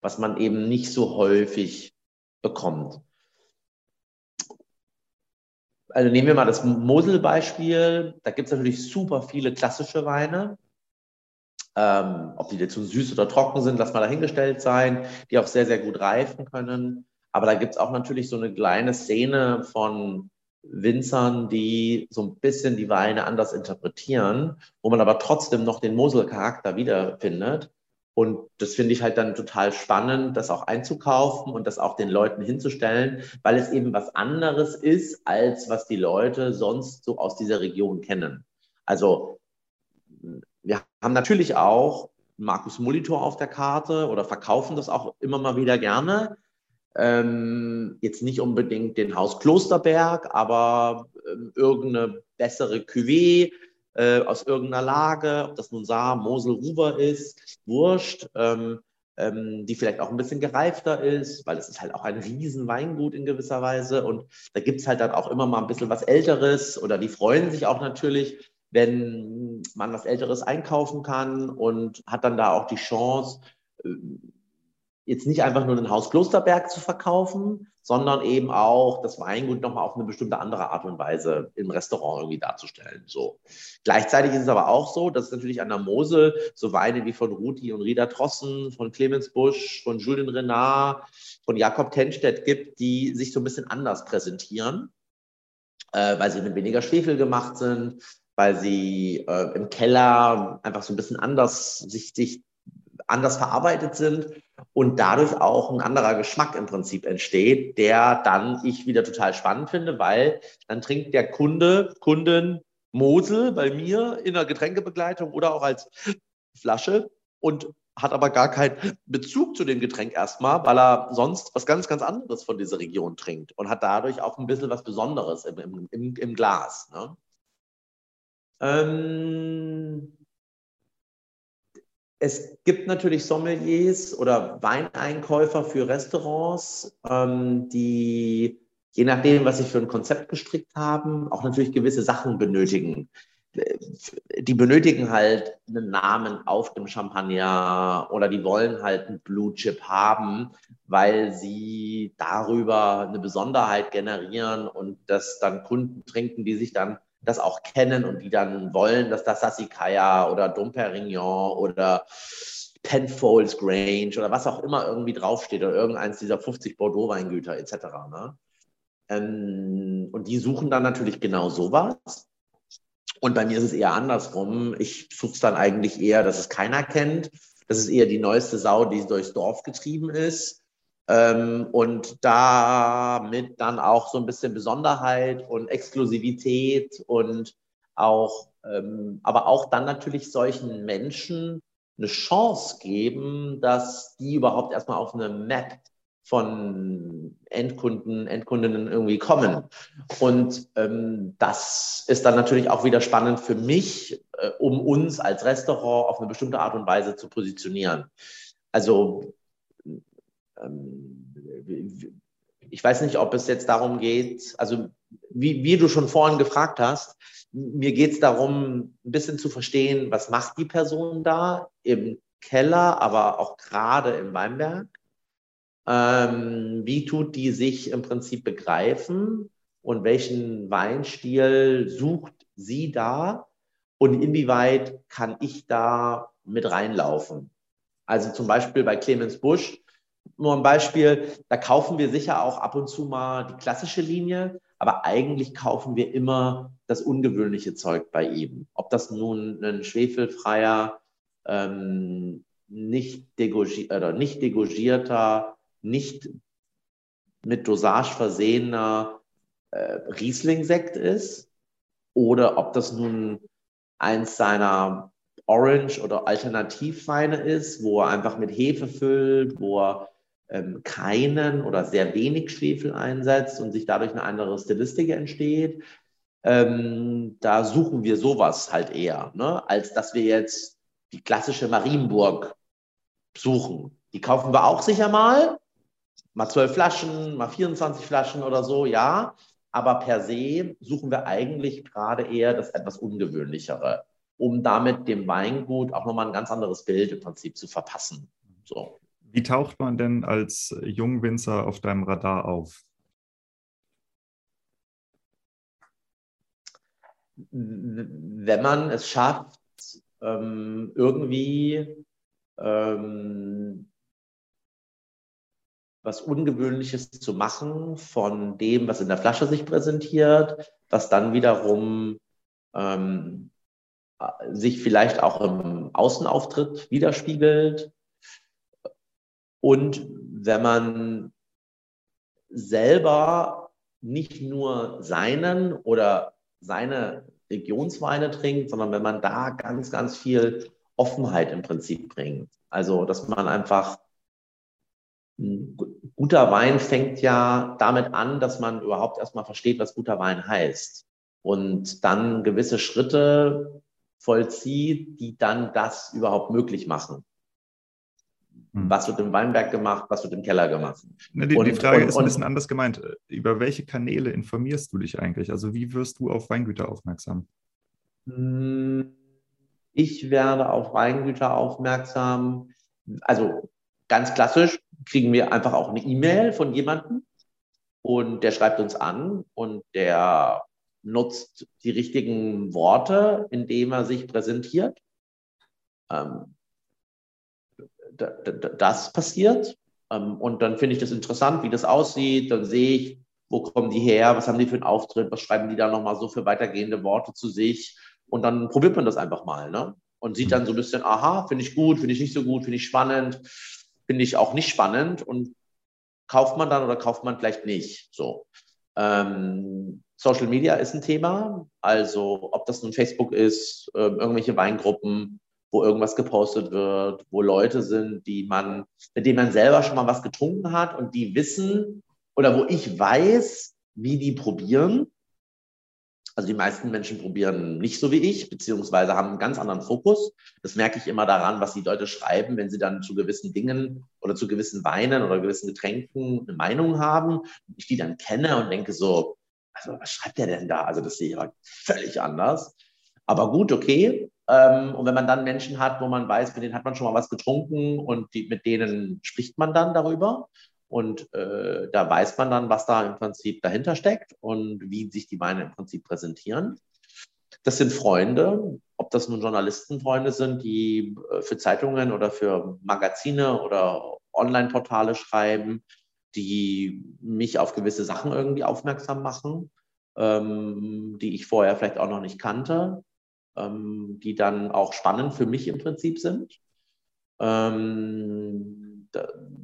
was man eben nicht so häufig bekommt. Also nehmen wir mal das Mosel-Beispiel. Da gibt es natürlich super viele klassische Weine. Ähm, ob die jetzt so süß oder trocken sind, lass mal dahingestellt sein, die auch sehr, sehr gut reifen können. Aber da gibt es auch natürlich so eine kleine Szene von Winzern, die so ein bisschen die Weine anders interpretieren, wo man aber trotzdem noch den Mosel-Charakter wiederfindet. Und das finde ich halt dann total spannend, das auch einzukaufen und das auch den Leuten hinzustellen, weil es eben was anderes ist, als was die Leute sonst so aus dieser Region kennen. Also wir haben natürlich auch Markus Molitor auf der Karte oder verkaufen das auch immer mal wieder gerne. Ähm, jetzt nicht unbedingt den Haus Klosterberg, aber ähm, irgendeine bessere Cuvée äh, aus irgendeiner Lage, ob das nun Saar, Mosel, Ruber ist, Wurscht, ähm, ähm, die vielleicht auch ein bisschen gereifter ist, weil es ist halt auch ein Riesenweingut in gewisser Weise. Und da gibt es halt dann auch immer mal ein bisschen was Älteres. Oder die freuen sich auch natürlich, wenn man was Älteres einkaufen kann und hat dann da auch die Chance, äh, jetzt nicht einfach nur den Haus Klosterberg zu verkaufen, sondern eben auch das Weingut nochmal auf eine bestimmte andere Art und Weise im Restaurant irgendwie darzustellen. So. Gleichzeitig ist es aber auch so, dass es natürlich an der Mosel so Weine wie von Ruti und Rieder Trossen, von Clemens Busch, von Julien Renard, von Jakob Tenstedt gibt, die sich so ein bisschen anders präsentieren, äh, weil sie mit weniger Schwefel gemacht sind, weil sie äh, im Keller einfach so ein bisschen anders sich, sich anders verarbeitet sind und dadurch auch ein anderer Geschmack im Prinzip entsteht, der dann ich wieder total spannend finde, weil dann trinkt der Kunde, Kunden Mosel bei mir in der Getränkebegleitung oder auch als Flasche und hat aber gar keinen Bezug zu dem Getränk erstmal, weil er sonst was ganz, ganz anderes von dieser Region trinkt und hat dadurch auch ein bisschen was Besonderes im, im, im Glas. Ne? Ähm, es gibt natürlich Sommeliers oder Weineinkäufer für Restaurants, ähm, die je nachdem, was sie für ein Konzept gestrickt haben, auch natürlich gewisse Sachen benötigen. Die benötigen halt einen Namen auf dem Champagner oder die wollen halt einen Blue Chip haben, weil sie darüber eine Besonderheit generieren und das dann Kunden trinken, die sich dann das auch kennen und die dann wollen, dass das Sassicaia oder Dom Perignon oder Penfolds Grange oder was auch immer irgendwie draufsteht oder irgendeins dieser 50 Bordeaux-Weingüter etc. Ne? Ähm, und die suchen dann natürlich genau sowas. Und bei mir ist es eher andersrum. Ich suche es dann eigentlich eher, dass es keiner kennt. Das ist eher die neueste Sau, die durchs Dorf getrieben ist ähm, und damit dann auch so ein bisschen Besonderheit und Exklusivität und auch, ähm, aber auch dann natürlich solchen Menschen eine Chance geben, dass die überhaupt erstmal auf eine Map von Endkunden, Endkundinnen irgendwie kommen. Und ähm, das ist dann natürlich auch wieder spannend für mich, äh, um uns als Restaurant auf eine bestimmte Art und Weise zu positionieren. Also ich weiß nicht, ob es jetzt darum geht, also wie, wie du schon vorhin gefragt hast, mir geht es darum, ein bisschen zu verstehen, was macht die Person da im Keller, aber auch gerade im Weinberg. Ähm, wie tut die sich im Prinzip begreifen und welchen Weinstil sucht sie da und inwieweit kann ich da mit reinlaufen? Also zum Beispiel bei Clemens Busch nur ein Beispiel, da kaufen wir sicher auch ab und zu mal die klassische Linie, aber eigentlich kaufen wir immer das ungewöhnliche Zeug bei ihm. Ob das nun ein schwefelfreier, ähm, nicht, degogi oder nicht degogierter, nicht mit Dosage versehener äh, Riesling-Sekt ist oder ob das nun eins seiner Orange- oder Alternativweine ist, wo er einfach mit Hefe füllt, wo er keinen oder sehr wenig Schwefel einsetzt und sich dadurch eine andere Stilistik entsteht. Ähm, da suchen wir sowas halt eher, ne? als dass wir jetzt die klassische Marienburg suchen. Die kaufen wir auch sicher mal, mal zwölf Flaschen, mal 24 Flaschen oder so, ja. Aber per se suchen wir eigentlich gerade eher das etwas Ungewöhnlichere, um damit dem Weingut auch nochmal ein ganz anderes Bild im Prinzip zu verpassen. So. Wie taucht man denn als Jungwinzer auf deinem Radar auf? Wenn man es schafft, ähm, irgendwie ähm, was Ungewöhnliches zu machen von dem, was in der Flasche sich präsentiert, was dann wiederum ähm, sich vielleicht auch im Außenauftritt widerspiegelt. Und wenn man selber nicht nur seinen oder seine Regionsweine trinkt, sondern wenn man da ganz, ganz viel Offenheit im Prinzip bringt. Also, dass man einfach guter Wein fängt ja damit an, dass man überhaupt erstmal versteht, was guter Wein heißt. Und dann gewisse Schritte vollzieht, die dann das überhaupt möglich machen. Hm. Was wird im Weinberg gemacht, was wird im Keller gemacht? Ne, die, und, die, Frage und, ist ein bisschen anders gemeint. Über welche Kanäle informierst du dich eigentlich? Also wie wirst du auf Weingüter aufmerksam? Hm, ich werde auf Weingüter aufmerksam. Also ganz klassisch kriegen wir einfach auch eine E-Mail von jemandem und der schreibt uns an und der nutzt die richtigen Worte, indem er sich präsentiert. Ähm, das passiert. Ähm, und dann finde ich das interessant, wie das aussieht. Dann sehe ich, wo kommen die her, was haben die für einen Auftritt, was schreiben die da nochmal so für weitergehende Worte zu sich. Und dann probiert man das einfach mal. Ne? Und sieht dann so ein bisschen, aha, finde ich gut, finde ich nicht so gut, finde ich spannend finde ich auch nicht spannend und kauft man dann oder kauft man vielleicht nicht. So. Ähm, Social Media ist ein Thema, also ob das nun Facebook ist, äh, irgendwelche Weingruppen, wo irgendwas gepostet wird, wo Leute sind, die man, mit denen man selber schon mal was getrunken hat und die wissen oder wo ich weiß, wie die probieren also die meisten Menschen probieren nicht so wie ich, beziehungsweise haben einen ganz anderen Fokus. Das merke ich immer daran, was die Leute schreiben, wenn sie dann zu gewissen Dingen oder zu gewissen Weinen oder gewissen Getränken eine Meinung haben. Ich die dann kenne und denke so, also was schreibt der denn da? Also das sehe ich halt völlig anders. Aber gut, okay. Ähm, und wenn man dann Menschen hat, wo man weiß, mit denen hat man schon mal was getrunken und die, mit denen spricht man dann darüber. Und äh, da weiß man dann, was da im Prinzip dahinter steckt und wie sich die Weine im Prinzip präsentieren. Das sind Freunde, ob das nun Journalistenfreunde sind, die äh, für Zeitungen oder für Magazine oder Online-Portale schreiben, die mich auf gewisse Sachen irgendwie aufmerksam machen, ähm, die ich vorher vielleicht auch noch nicht kannte, ähm, die dann auch spannend für mich im Prinzip sind. Ähm,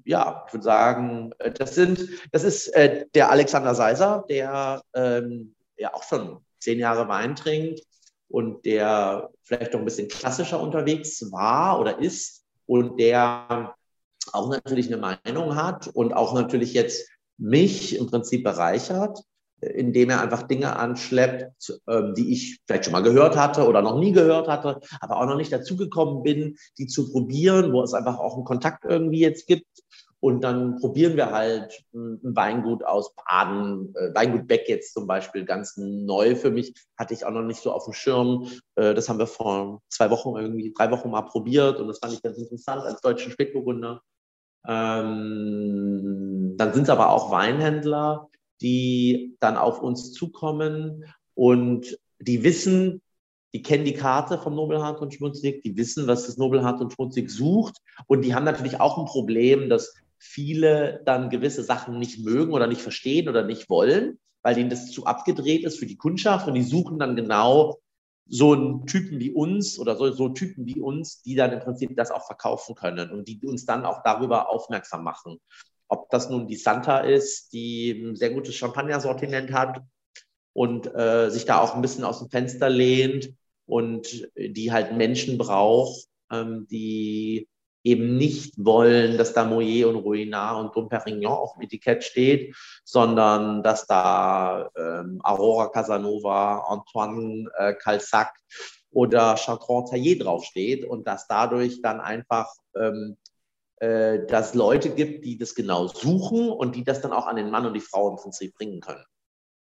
ja, ich würde sagen, äh, das sind, das ist äh, der Alexander Seiser, der ähm, ja auch schon zehn Jahre Wein trinkt und der vielleicht noch ein bisschen klassischer unterwegs war oder ist und der auch natürlich eine Meinung hat und auch natürlich jetzt mich im Prinzip bereichert indem er einfach Dinge anschleppt, ähm, die ich vielleicht schon mal gehört hatte oder noch nie gehört hatte, aber auch noch nicht dazugekommen bin, die zu probieren, wo es einfach auch einen Kontakt irgendwie jetzt gibt. Und dann probieren wir halt ein Weingut aus Baden, äh, Weingut Beck jetzt zum Beispiel, ganz neu für mich, hatte ich auch noch nicht so auf dem Schirm. Äh, das haben wir vor zwei Wochen irgendwie, drei Wochen mal probiert und das fand ich ganz interessant als deutschen Spätburgunder. Ähm, dann sind es aber auch Weinhändler, die dann auf uns zukommen und die wissen, die kennen die Karte vom Nobelhart und Schmutzig, die wissen, was das Nobelhart und Schmutzig sucht und die haben natürlich auch ein Problem, dass viele dann gewisse Sachen nicht mögen oder nicht verstehen oder nicht wollen, weil ihnen das zu abgedreht ist für die Kundschaft und die suchen dann genau so einen Typen wie uns oder so, so Typen wie uns, die dann im Prinzip das auch verkaufen können und die uns dann auch darüber aufmerksam machen. Ob das nun die Santa ist, die ein sehr gutes Champagner-Sortiment hat und äh, sich da auch ein bisschen aus dem Fenster lehnt und die halt Menschen braucht, ähm, die eben nicht wollen, dass da Moyer und Ruinart und Dom Perignon auf dem Etikett steht, sondern dass da ähm, Aurora Casanova, Antoine äh, Calsac oder Chantron Taillé draufsteht und dass dadurch dann einfach ähm, äh, dass Leute gibt, die das genau suchen und die das dann auch an den Mann und die Frau im Prinzip bringen können.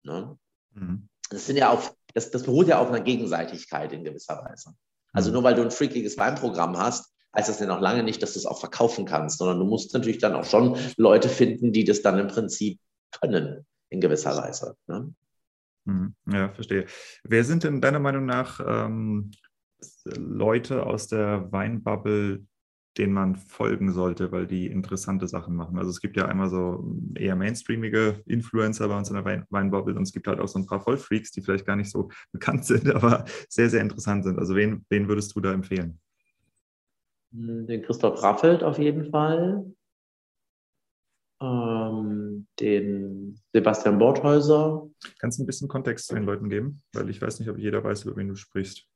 Ne? Mhm. Das sind ja auf, das, das beruht ja auf einer Gegenseitigkeit in gewisser Weise. Also mhm. nur weil du ein freakiges Weinprogramm hast, heißt das ja noch lange nicht, dass du es auch verkaufen kannst, sondern du musst natürlich dann auch schon Leute finden, die das dann im Prinzip können, in gewisser Weise. Ne? Mhm. Ja, verstehe. Wer sind denn deiner Meinung nach ähm, Leute aus der Weinbubble, denen man folgen sollte, weil die interessante Sachen machen. Also es gibt ja einmal so eher mainstreamige Influencer bei uns in der Wein Weinbubble und es gibt halt auch so ein paar Vollfreaks, die vielleicht gar nicht so bekannt sind, aber sehr, sehr interessant sind. Also wen, wen würdest du da empfehlen? Den Christoph Raffelt auf jeden Fall. Ähm, den Sebastian Borthäuser. Kannst du ein bisschen Kontext zu den Leuten geben? Weil ich weiß nicht, ob jeder weiß, über wen du sprichst.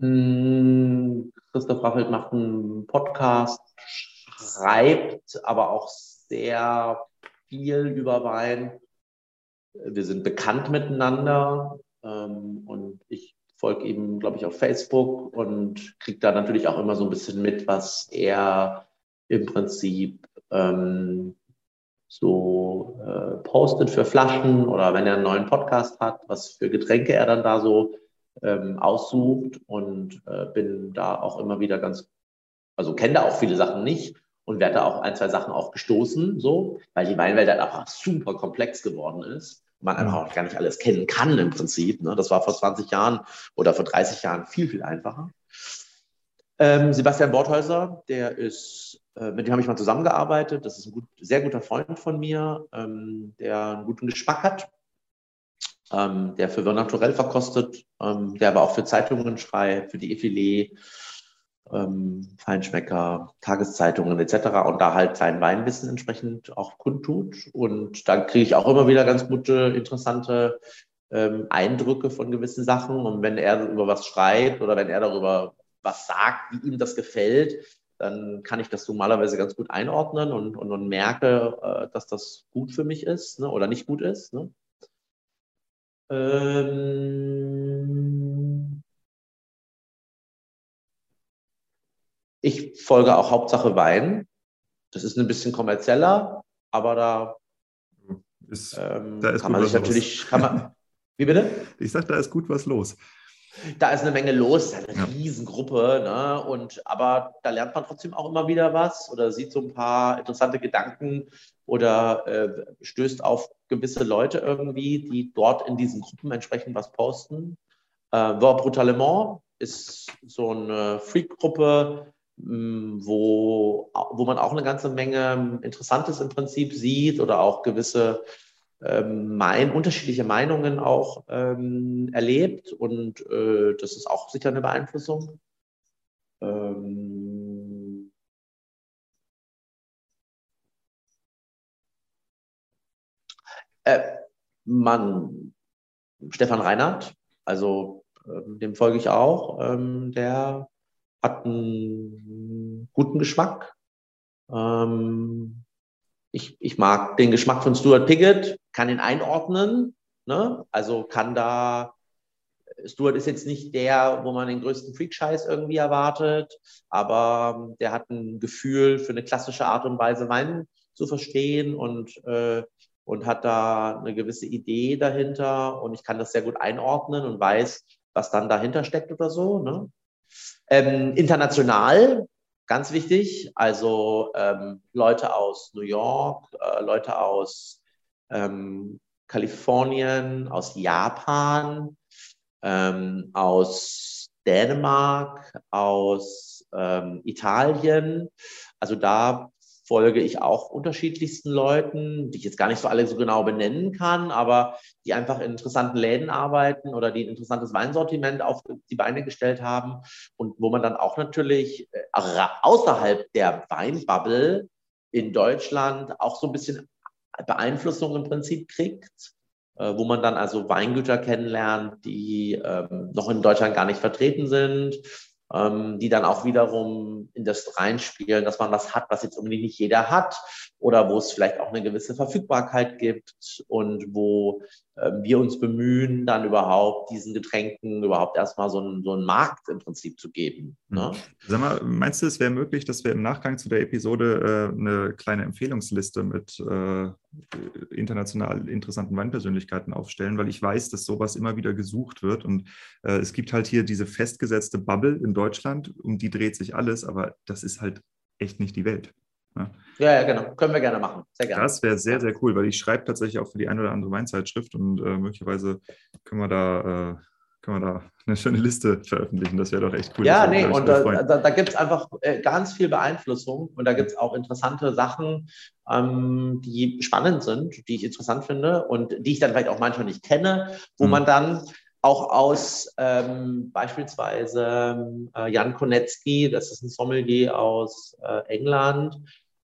Hm, Christoph Raffelt macht einen Podcast, schreibt aber auch sehr viel über Wein. Wir sind bekannt miteinander ähm, und ich folge ihm, glaube ich, auf Facebook und kriege da natürlich auch immer so ein bisschen mit, was er im Prinzip ähm, so äh, postet für Flaschen oder wenn er einen neuen Podcast hat, was für Getränke er dann da so ähm, aussucht und äh, bin da auch immer wieder ganz, also kenne da auch viele Sachen nicht und werde da auch ein, zwei Sachen auch gestoßen, so, weil die Weinwelt halt einfach super komplex geworden ist. Man einfach auch gar nicht alles kennen kann im Prinzip. Ne? Das war vor 20 Jahren oder vor 30 Jahren viel, viel einfacher. Ähm, Sebastian Borthäuser, der ist, äh, mit dem habe ich mal zusammengearbeitet. Das ist ein gut, sehr guter Freund von mir, ähm, der einen guten Geschmack hat ähm, der für Naturell verkostet, ähm, der aber auch für Zeitungen schreibt, für die Effilé, ähm, Feinschmecker, Tageszeitungen etc. und da halt sein Weinwissen entsprechend auch kundtut. Und da kriege ich auch immer wieder ganz gute, interessante ähm, Eindrücke von gewissen Sachen. Und wenn er über was schreibt oder wenn er darüber was sagt, wie ihm das gefällt, dann kann ich das normalerweise ganz gut einordnen und, und, und merke, äh, dass das gut für mich ist ne, oder nicht gut ist. Ne? Ähm, ich folge auch Hauptsache Wein. Das ist ein bisschen kommerzieller, aber da, ist, ähm, da kann man sich natürlich, man, wie bitte? Ich sage, da ist gut was los. Da ist eine Menge los, eine ja. Riesengruppe, ne? Und aber da lernt man trotzdem auch immer wieder was oder sieht so ein paar interessante Gedanken oder äh, stößt auf gewisse Leute irgendwie, die dort in diesen Gruppen entsprechend was posten. Äh, War Brutalement ist so eine Freak-Gruppe, mm, wo, wo man auch eine ganze Menge Interessantes im Prinzip sieht oder auch gewisse ähm, mein, unterschiedliche Meinungen auch ähm, erlebt und äh, das ist auch sicher eine Beeinflussung. Ähm, äh, man, Stefan Reinhardt, also ähm, dem folge ich auch, ähm, der hat einen guten Geschmack. Ähm, ich, ich mag den Geschmack von Stuart Piggott, kann ihn einordnen. Ne? Also kann da, Stuart ist jetzt nicht der, wo man den größten Freak-Scheiß irgendwie erwartet, aber der hat ein Gefühl für eine klassische Art und Weise, Wein zu verstehen und, äh, und hat da eine gewisse Idee dahinter und ich kann das sehr gut einordnen und weiß, was dann dahinter steckt oder so. Ne? Ähm, international ganz wichtig. Also ähm, Leute aus New York, äh, Leute aus ähm, Kalifornien, aus Japan, ähm, aus Dänemark, aus ähm, Italien. Also da folge ich auch unterschiedlichsten Leuten, die ich jetzt gar nicht so alle so genau benennen kann, aber die einfach in interessanten Läden arbeiten oder die ein interessantes Weinsortiment auf die Beine gestellt haben und wo man dann auch natürlich äh, außerhalb der Weinbubble in Deutschland auch so ein bisschen Beeinflussung im Prinzip kriegt, äh, wo man dann also Weingüter kennenlernt, die ähm, noch in Deutschland gar nicht vertreten sind die dann auch wiederum in das reinspielen, dass man was hat, was jetzt unbedingt nicht jeder hat oder wo es vielleicht auch eine gewisse Verfügbarkeit gibt und wo äh, wir uns bemühen, dann überhaupt diesen Getränken überhaupt erstmal so einen, so einen Markt im Prinzip zu geben. Ne? Mhm. Sag mal, meinst du, es wäre möglich, dass wir im Nachgang zu der Episode äh, eine kleine Empfehlungsliste mit äh, international interessanten Weinpersönlichkeiten aufstellen? Weil ich weiß, dass sowas immer wieder gesucht wird und äh, es gibt halt hier diese festgesetzte Bubble in Deutschland, um die dreht sich alles, aber das ist halt echt nicht die Welt. Ne? Ja, ja, genau. Können wir gerne machen. Sehr gerne. Das wäre sehr, sehr cool, weil ich schreibe tatsächlich auch für die eine oder andere Weinzeitschrift und äh, möglicherweise können wir da. Äh, können wir da eine schöne Liste veröffentlichen. Das wäre doch echt cool. Ja, nee, und da, da, da gibt es einfach äh, ganz viel Beeinflussung und da gibt es auch interessante Sachen, ähm, die spannend sind, die ich interessant finde und die ich dann vielleicht auch manchmal nicht kenne, wo hm. man dann auch aus ähm, beispielsweise äh, Jan Konetzki, das ist ein Sommelier aus äh, England,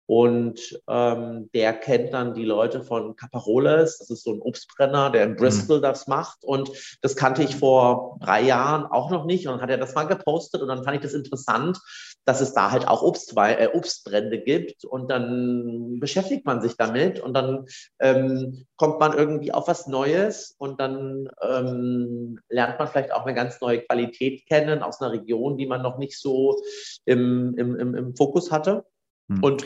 und ähm, der kennt dann die Leute von Caparoles, das ist so ein Obstbrenner, der in mhm. Bristol mhm. das macht. Und das kannte ich vor drei Jahren auch noch nicht. Und dann hat er das mal gepostet und dann fand ich das interessant, dass es da halt auch Obstwe äh, Obstbrände gibt. Und dann beschäftigt man sich damit und dann ähm, kommt man irgendwie auf was Neues und dann ähm, lernt man vielleicht auch eine ganz neue Qualität kennen aus einer Region, die man noch nicht so im, im, im, im Fokus hatte. Mhm. Und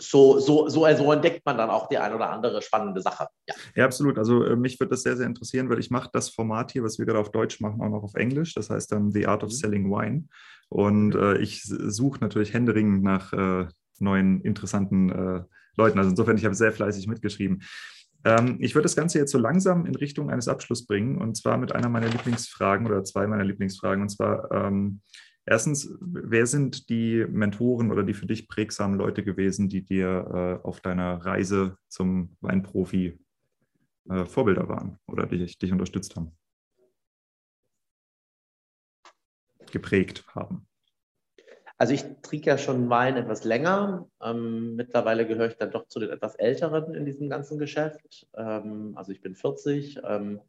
so, so, so, so entdeckt man dann auch die ein oder andere spannende Sache. Ja, ja absolut. Also äh, mich würde das sehr, sehr interessieren, weil ich mache das Format hier, was wir gerade auf Deutsch machen, auch noch auf Englisch. Das heißt dann The Art of mhm. Selling Wine. Und äh, ich suche natürlich händeringend nach äh, neuen, interessanten äh, Leuten. Also insofern, ich habe sehr fleißig mitgeschrieben. Ähm, ich würde das Ganze jetzt so langsam in Richtung eines Abschlusses bringen und zwar mit einer meiner Lieblingsfragen oder zwei meiner Lieblingsfragen. Und zwar, ähm, Erstens, wer sind die Mentoren oder die für dich prägsamen Leute gewesen, die dir äh, auf deiner Reise zum Weinprofi äh, Vorbilder waren oder dich, dich unterstützt haben? Geprägt haben. Also ich trinke ja schon Wein etwas länger. Ähm, mittlerweile gehöre ich dann doch zu den etwas Älteren in diesem ganzen Geschäft. Ähm, also ich bin 40. Ähm,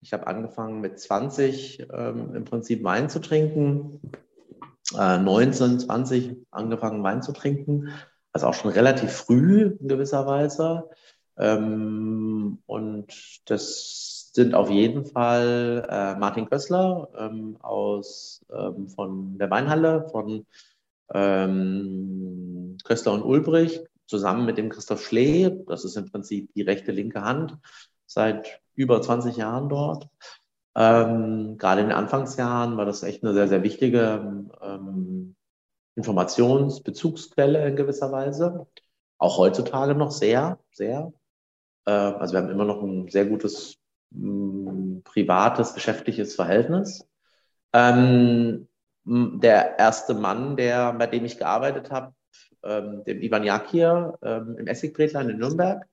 ich habe angefangen mit 20 ähm, im Prinzip Wein zu trinken äh, 19, 20 angefangen Wein zu trinken. Also auch schon relativ früh in gewisser Weise. Ähm, und das sind auf jeden Fall äh, Martin Kössler ähm, aus, ähm, von der Weinhalle, von Kössler und Ulbrich, zusammen mit dem Christoph Schlee. Das ist im Prinzip die rechte, linke Hand, seit über 20 Jahren dort. Ähm, gerade in den Anfangsjahren war das echt eine sehr, sehr wichtige ähm, Informationsbezugsquelle in gewisser Weise. Auch heutzutage noch sehr, sehr. Äh, also wir haben immer noch ein sehr gutes mh, privates, geschäftliches Verhältnis. Ähm, der erste Mann, der, bei dem ich gearbeitet habe, ähm, dem Ivan Jakir ähm, im Essigbrätlein in Nürnberg,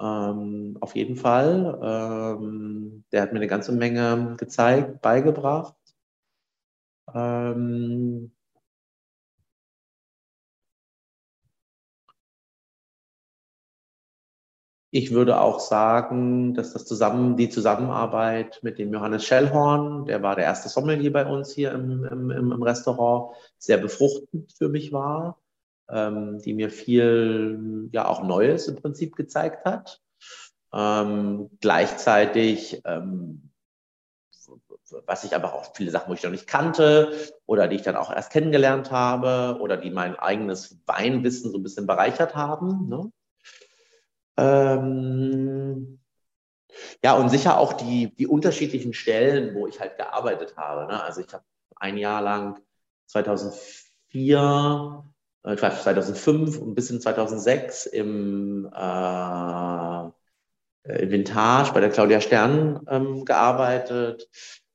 ähm, auf jeden Fall. Ähm, der hat mir eine ganze Menge gezeigt, beigebracht. Ähm, ich würde auch sagen, dass das zusammen, die Zusammenarbeit mit dem Johannes Schellhorn, der war der erste Sommelier bei uns hier im, im, im Restaurant, sehr befruchtend für mich war ähm, die mir viel, ja auch Neues im Prinzip gezeigt hat. Ähm, gleichzeitig, ähm, was ich aber auch viele Sachen, wo ich noch nicht kannte oder die ich dann auch erst kennengelernt habe oder die mein eigenes Weinwissen so ein bisschen bereichert haben. Ne? Ähm, ja, und sicher auch die, die unterschiedlichen Stellen, wo ich halt gearbeitet habe. Ne? Also ich habe ein Jahr lang 2004 2005 und bis in 2006 im äh, Inventage bei der Claudia Stern ähm, gearbeitet.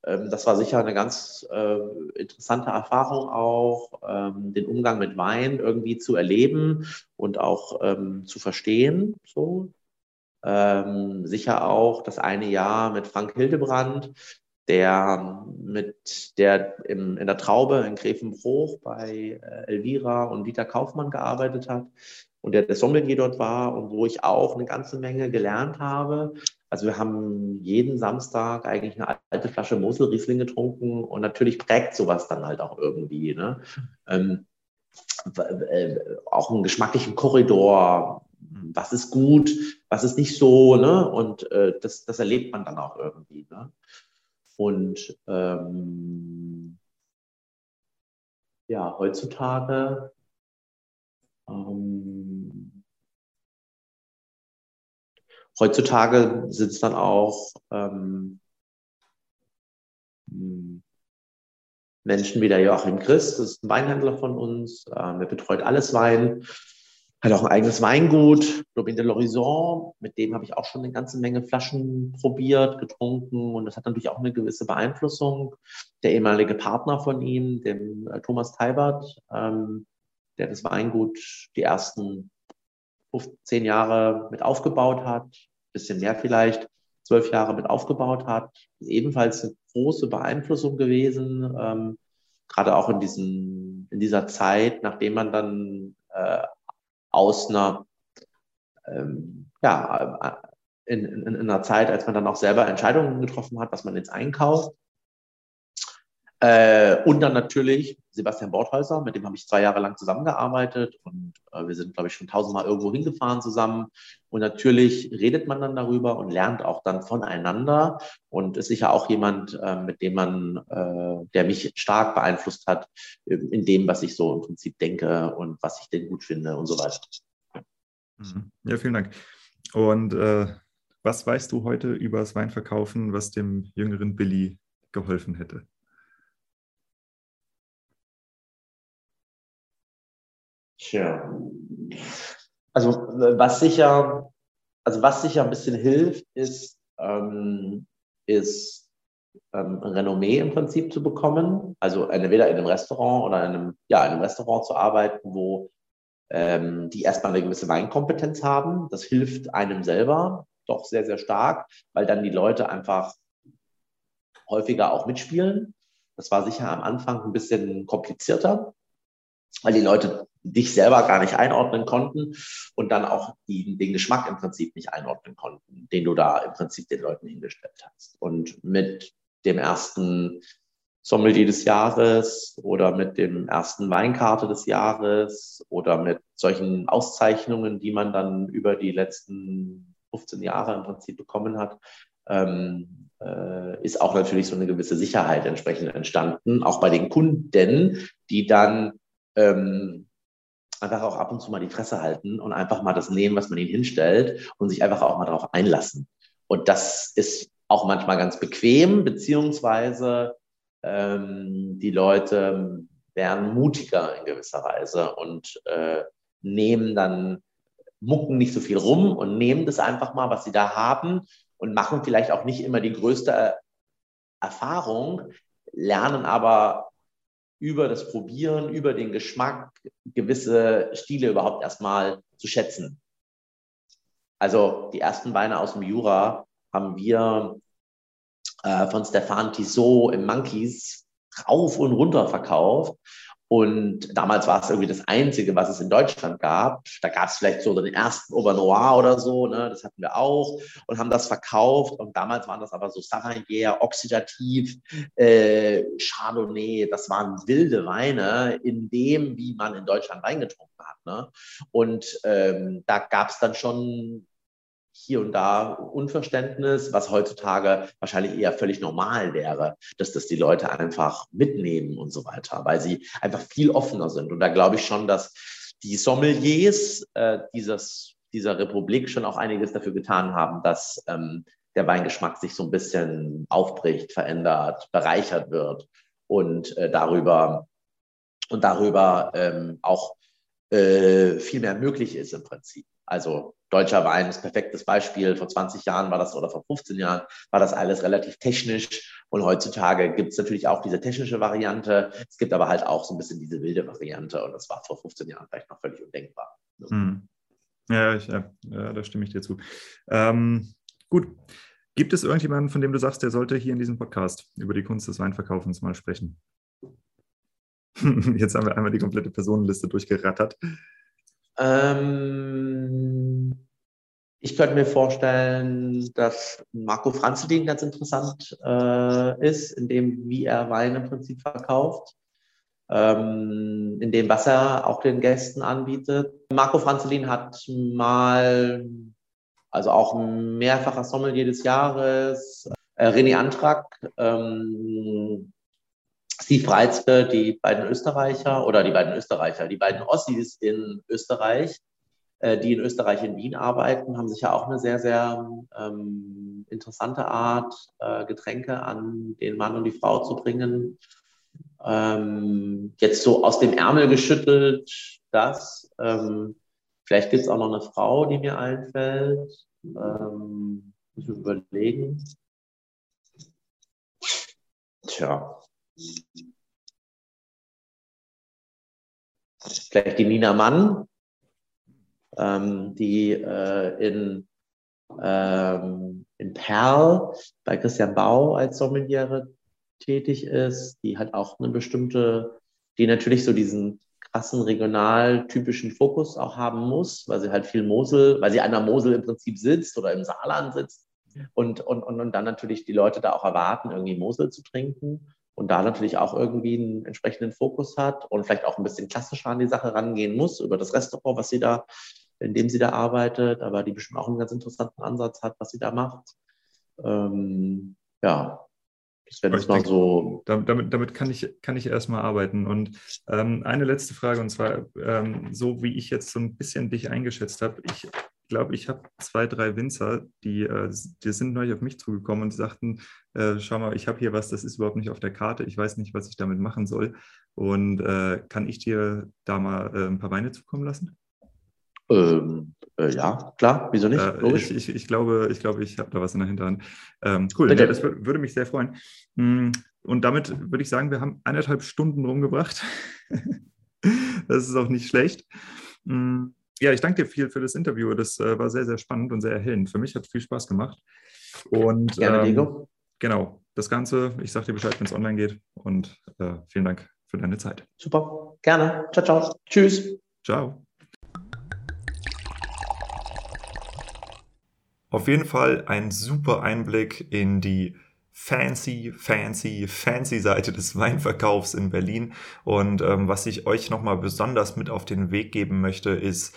Ähm, das war sicher eine ganz äh, interessante Erfahrung auch, ähm, den Umgang mit Wein irgendwie zu erleben und auch ähm, zu verstehen. So. Ähm, sicher auch das eine Jahr mit Frank Hildebrand, der mit der im, in der Traube in Grevenbruch bei äh, Elvira und Dieter Kaufmann gearbeitet hat und der der Sommelier dort war und wo ich auch eine ganze Menge gelernt habe, Also wir haben jeden Samstag eigentlich eine alte Flasche Mosel Riesling getrunken und natürlich prägt sowas dann halt auch irgendwie. Ne? Ähm, äh, auch einen geschmacklichen Korridor, was ist gut, was ist nicht so, ne? Und äh, das, das erlebt man dann auch irgendwie. Ne? Und ähm, ja, heutzutage ähm, heutzutage es dann auch ähm, Menschen wie der Joachim Christ, das ist ein Weinhändler von uns, äh, er betreut alles Wein, hat auch ein eigenes Weingut, Robin de l'Horizon, mit dem habe ich auch schon eine ganze Menge Flaschen probiert, getrunken. Und das hat natürlich auch eine gewisse Beeinflussung. Der ehemalige Partner von ihm, dem äh, Thomas Teibert, ähm, der das Weingut die ersten 15 Jahre mit aufgebaut hat, bisschen mehr vielleicht, zwölf Jahre mit aufgebaut hat, ebenfalls eine große Beeinflussung gewesen, ähm, gerade auch in, diesen, in dieser Zeit, nachdem man dann äh, aus einer, ähm, ja, in, in, in, einer Zeit, als man dann auch selber Entscheidungen getroffen hat, was man jetzt einkauft. Äh, und dann natürlich Sebastian Borthäuser, mit dem habe ich zwei Jahre lang zusammengearbeitet und äh, wir sind, glaube ich, schon tausendmal irgendwo hingefahren zusammen. Und natürlich redet man dann darüber und lernt auch dann voneinander und ist sicher auch jemand, äh, mit dem man, äh, der mich stark beeinflusst hat in dem, was ich so im Prinzip denke und was ich denn gut finde und so weiter. Mhm. Ja, vielen Dank. Und äh, was weißt du heute über das Weinverkaufen, was dem jüngeren Billy geholfen hätte? Tja. Also was sicher, also was sicher ein bisschen hilft, ist, ähm, ist ähm, Renommee im Prinzip zu bekommen. Also entweder in einem Restaurant oder in einem, ja, in einem Restaurant zu arbeiten, wo ähm, die erstmal eine gewisse Weinkompetenz haben. Das hilft einem selber doch sehr, sehr stark, weil dann die Leute einfach häufiger auch mitspielen. Das war sicher am Anfang ein bisschen komplizierter, weil die Leute dich selber gar nicht einordnen konnten und dann auch die, den Geschmack im Prinzip nicht einordnen konnten, den du da im Prinzip den Leuten hingestellt hast. Und mit dem ersten Sommelier des Jahres oder mit dem ersten Weinkarte des Jahres oder mit solchen Auszeichnungen, die man dann über die letzten 15 Jahre im Prinzip bekommen hat, ähm, äh, ist auch natürlich so eine gewisse Sicherheit entsprechend entstanden, auch bei den Kunden, die dann ähm, einfach auch ab und zu mal die Fresse halten und einfach mal das nehmen, was man ihnen hinstellt und sich einfach auch mal darauf einlassen. Und das ist auch manchmal ganz bequem, beziehungsweise ähm, die Leute werden mutiger in gewisser Weise und äh, nehmen dann, mucken nicht so viel rum und nehmen das einfach mal, was sie da haben und machen vielleicht auch nicht immer die größte Erfahrung, lernen aber über das Probieren, über den Geschmack gewisse Stile überhaupt erstmal zu schätzen. Also die ersten Weine aus dem Jura haben wir äh, von Stefan Tissot im Monkeys rauf und runter verkauft. Und damals war es irgendwie das Einzige, was es in Deutschland gab. Da gab es vielleicht so den ersten Auvernois oder so, ne? das hatten wir auch und haben das verkauft. Und damals waren das aber so Savagnier, Oxidativ, äh, Chardonnay. Das waren wilde Weine in dem, wie man in Deutschland Wein getrunken hat. Ne? Und ähm, da gab es dann schon hier und da Unverständnis, was heutzutage wahrscheinlich eher völlig normal wäre, dass das die Leute einfach mitnehmen und so weiter, weil sie einfach viel offener sind. Und da glaube ich schon, dass die Sommeliers äh, dieses, dieser Republik schon auch einiges dafür getan haben, dass ähm, der Weingeschmack sich so ein bisschen aufbricht, verändert, bereichert wird und äh, darüber und darüber ähm, auch äh, viel mehr möglich ist im Prinzip. Also deutscher Wein ist perfektes Beispiel. Vor 20 Jahren war das oder vor 15 Jahren war das alles relativ technisch. Und heutzutage gibt es natürlich auch diese technische Variante. Es gibt aber halt auch so ein bisschen diese wilde Variante. Und das war vor 15 Jahren vielleicht noch völlig undenkbar. Hm. Ja, ich, ja, da stimme ich dir zu. Ähm, gut. Gibt es irgendjemanden, von dem du sagst, der sollte hier in diesem Podcast über die Kunst des Weinverkaufens mal sprechen? Jetzt haben wir einmal die komplette Personenliste durchgerattert. Ähm, ich könnte mir vorstellen, dass Marco Franzelin ganz interessant äh, ist, in dem, wie er Wein im Prinzip verkauft, ähm, in dem, was er auch den Gästen anbietet. Marco Franzelin hat mal, also auch mehrfacher Sommelier des Jahres, äh, René Antrag, ähm, Steve Reitzke, die beiden Österreicher oder die beiden Österreicher, die beiden Ossis in Österreich, äh, die in Österreich in Wien arbeiten, haben sich ja auch eine sehr, sehr ähm, interessante Art, äh, Getränke an den Mann und die Frau zu bringen. Ähm, jetzt so aus dem Ärmel geschüttelt, das. Ähm, vielleicht gibt es auch noch eine Frau, die mir einfällt. Ähm, muss ich überlegen. Tja. Vielleicht die Nina Mann, ähm, die äh, in, ähm, in Perl bei Christian Bau als Sommeliere tätig ist, die hat auch eine bestimmte, die natürlich so diesen krassen regional typischen Fokus auch haben muss, weil sie halt viel Mosel, weil sie an der Mosel im Prinzip sitzt oder im Saarland sitzt. Und, und, und, und dann natürlich die Leute da auch erwarten, irgendwie Mosel zu trinken und da natürlich auch irgendwie einen entsprechenden Fokus hat und vielleicht auch ein bisschen klassischer an die Sache rangehen muss über das Restaurant, was sie da, in dem sie da arbeitet, aber die bestimmt auch einen ganz interessanten Ansatz hat, was sie da macht. Ähm, ja, das wäre jetzt mal so. Damit, damit kann, ich, kann ich erstmal arbeiten. Und ähm, eine letzte Frage, und zwar, ähm, so wie ich jetzt so ein bisschen dich eingeschätzt habe, ich glaube, ich habe zwei, drei Winzer, die, äh, die sind neulich auf mich zugekommen und sagten, äh, schau mal, ich habe hier was, das ist überhaupt nicht auf der Karte, ich weiß nicht, was ich damit machen soll. Und äh, kann ich dir da mal äh, ein paar Weine zukommen lassen? Ähm, äh, ja, klar, wieso nicht? Äh, ich, ich, ich, glaube, ich, glaube, ich habe da was in der Hinterhand. Ähm, cool, nee, das würde mich sehr freuen. Hm, und damit würde ich sagen, wir haben eineinhalb Stunden rumgebracht. das ist auch nicht schlecht. Ja, ich danke dir viel für das Interview. Das äh, war sehr, sehr spannend und sehr erhellend. Für mich hat es viel Spaß gemacht. Und Gerne, ähm, genau, das Ganze, ich sage dir Bescheid, wenn es online geht. Und äh, vielen Dank für deine Zeit. Super, gerne. Ciao, ciao. Tschüss. Ciao. Auf jeden Fall ein super Einblick in die fancy, fancy, fancy Seite des Weinverkaufs in Berlin. Und ähm, was ich euch nochmal besonders mit auf den Weg geben möchte, ist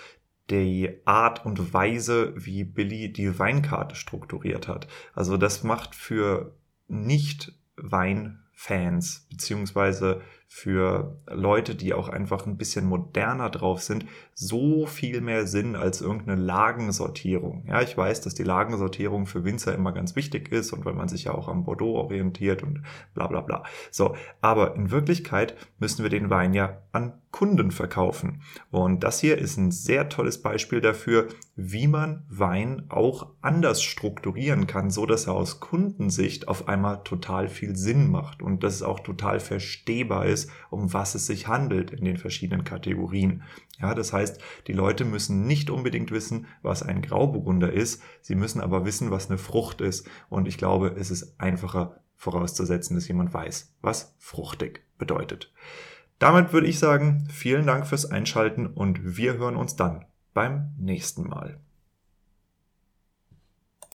die Art und Weise, wie Billy die Weinkarte strukturiert hat. Also das macht für nicht Weinfans beziehungsweise für Leute, die auch einfach ein bisschen moderner drauf sind, so viel mehr Sinn als irgendeine Lagensortierung. Ja, ich weiß, dass die Lagensortierung für Winzer immer ganz wichtig ist und weil man sich ja auch am Bordeaux orientiert und bla bla bla. So, aber in Wirklichkeit müssen wir den Wein ja an Kunden verkaufen. Und das hier ist ein sehr tolles Beispiel dafür, wie man Wein auch anders strukturieren kann, so dass er aus Kundensicht auf einmal total viel Sinn macht und dass es auch total verstehbar ist, um was es sich handelt in den verschiedenen Kategorien. Ja, das heißt, die Leute müssen nicht unbedingt wissen, was ein Grauburgunder ist, sie müssen aber wissen, was eine Frucht ist. Und ich glaube, es ist einfacher vorauszusetzen, dass jemand weiß, was fruchtig bedeutet. Damit würde ich sagen, vielen Dank fürs Einschalten und wir hören uns dann beim nächsten Mal.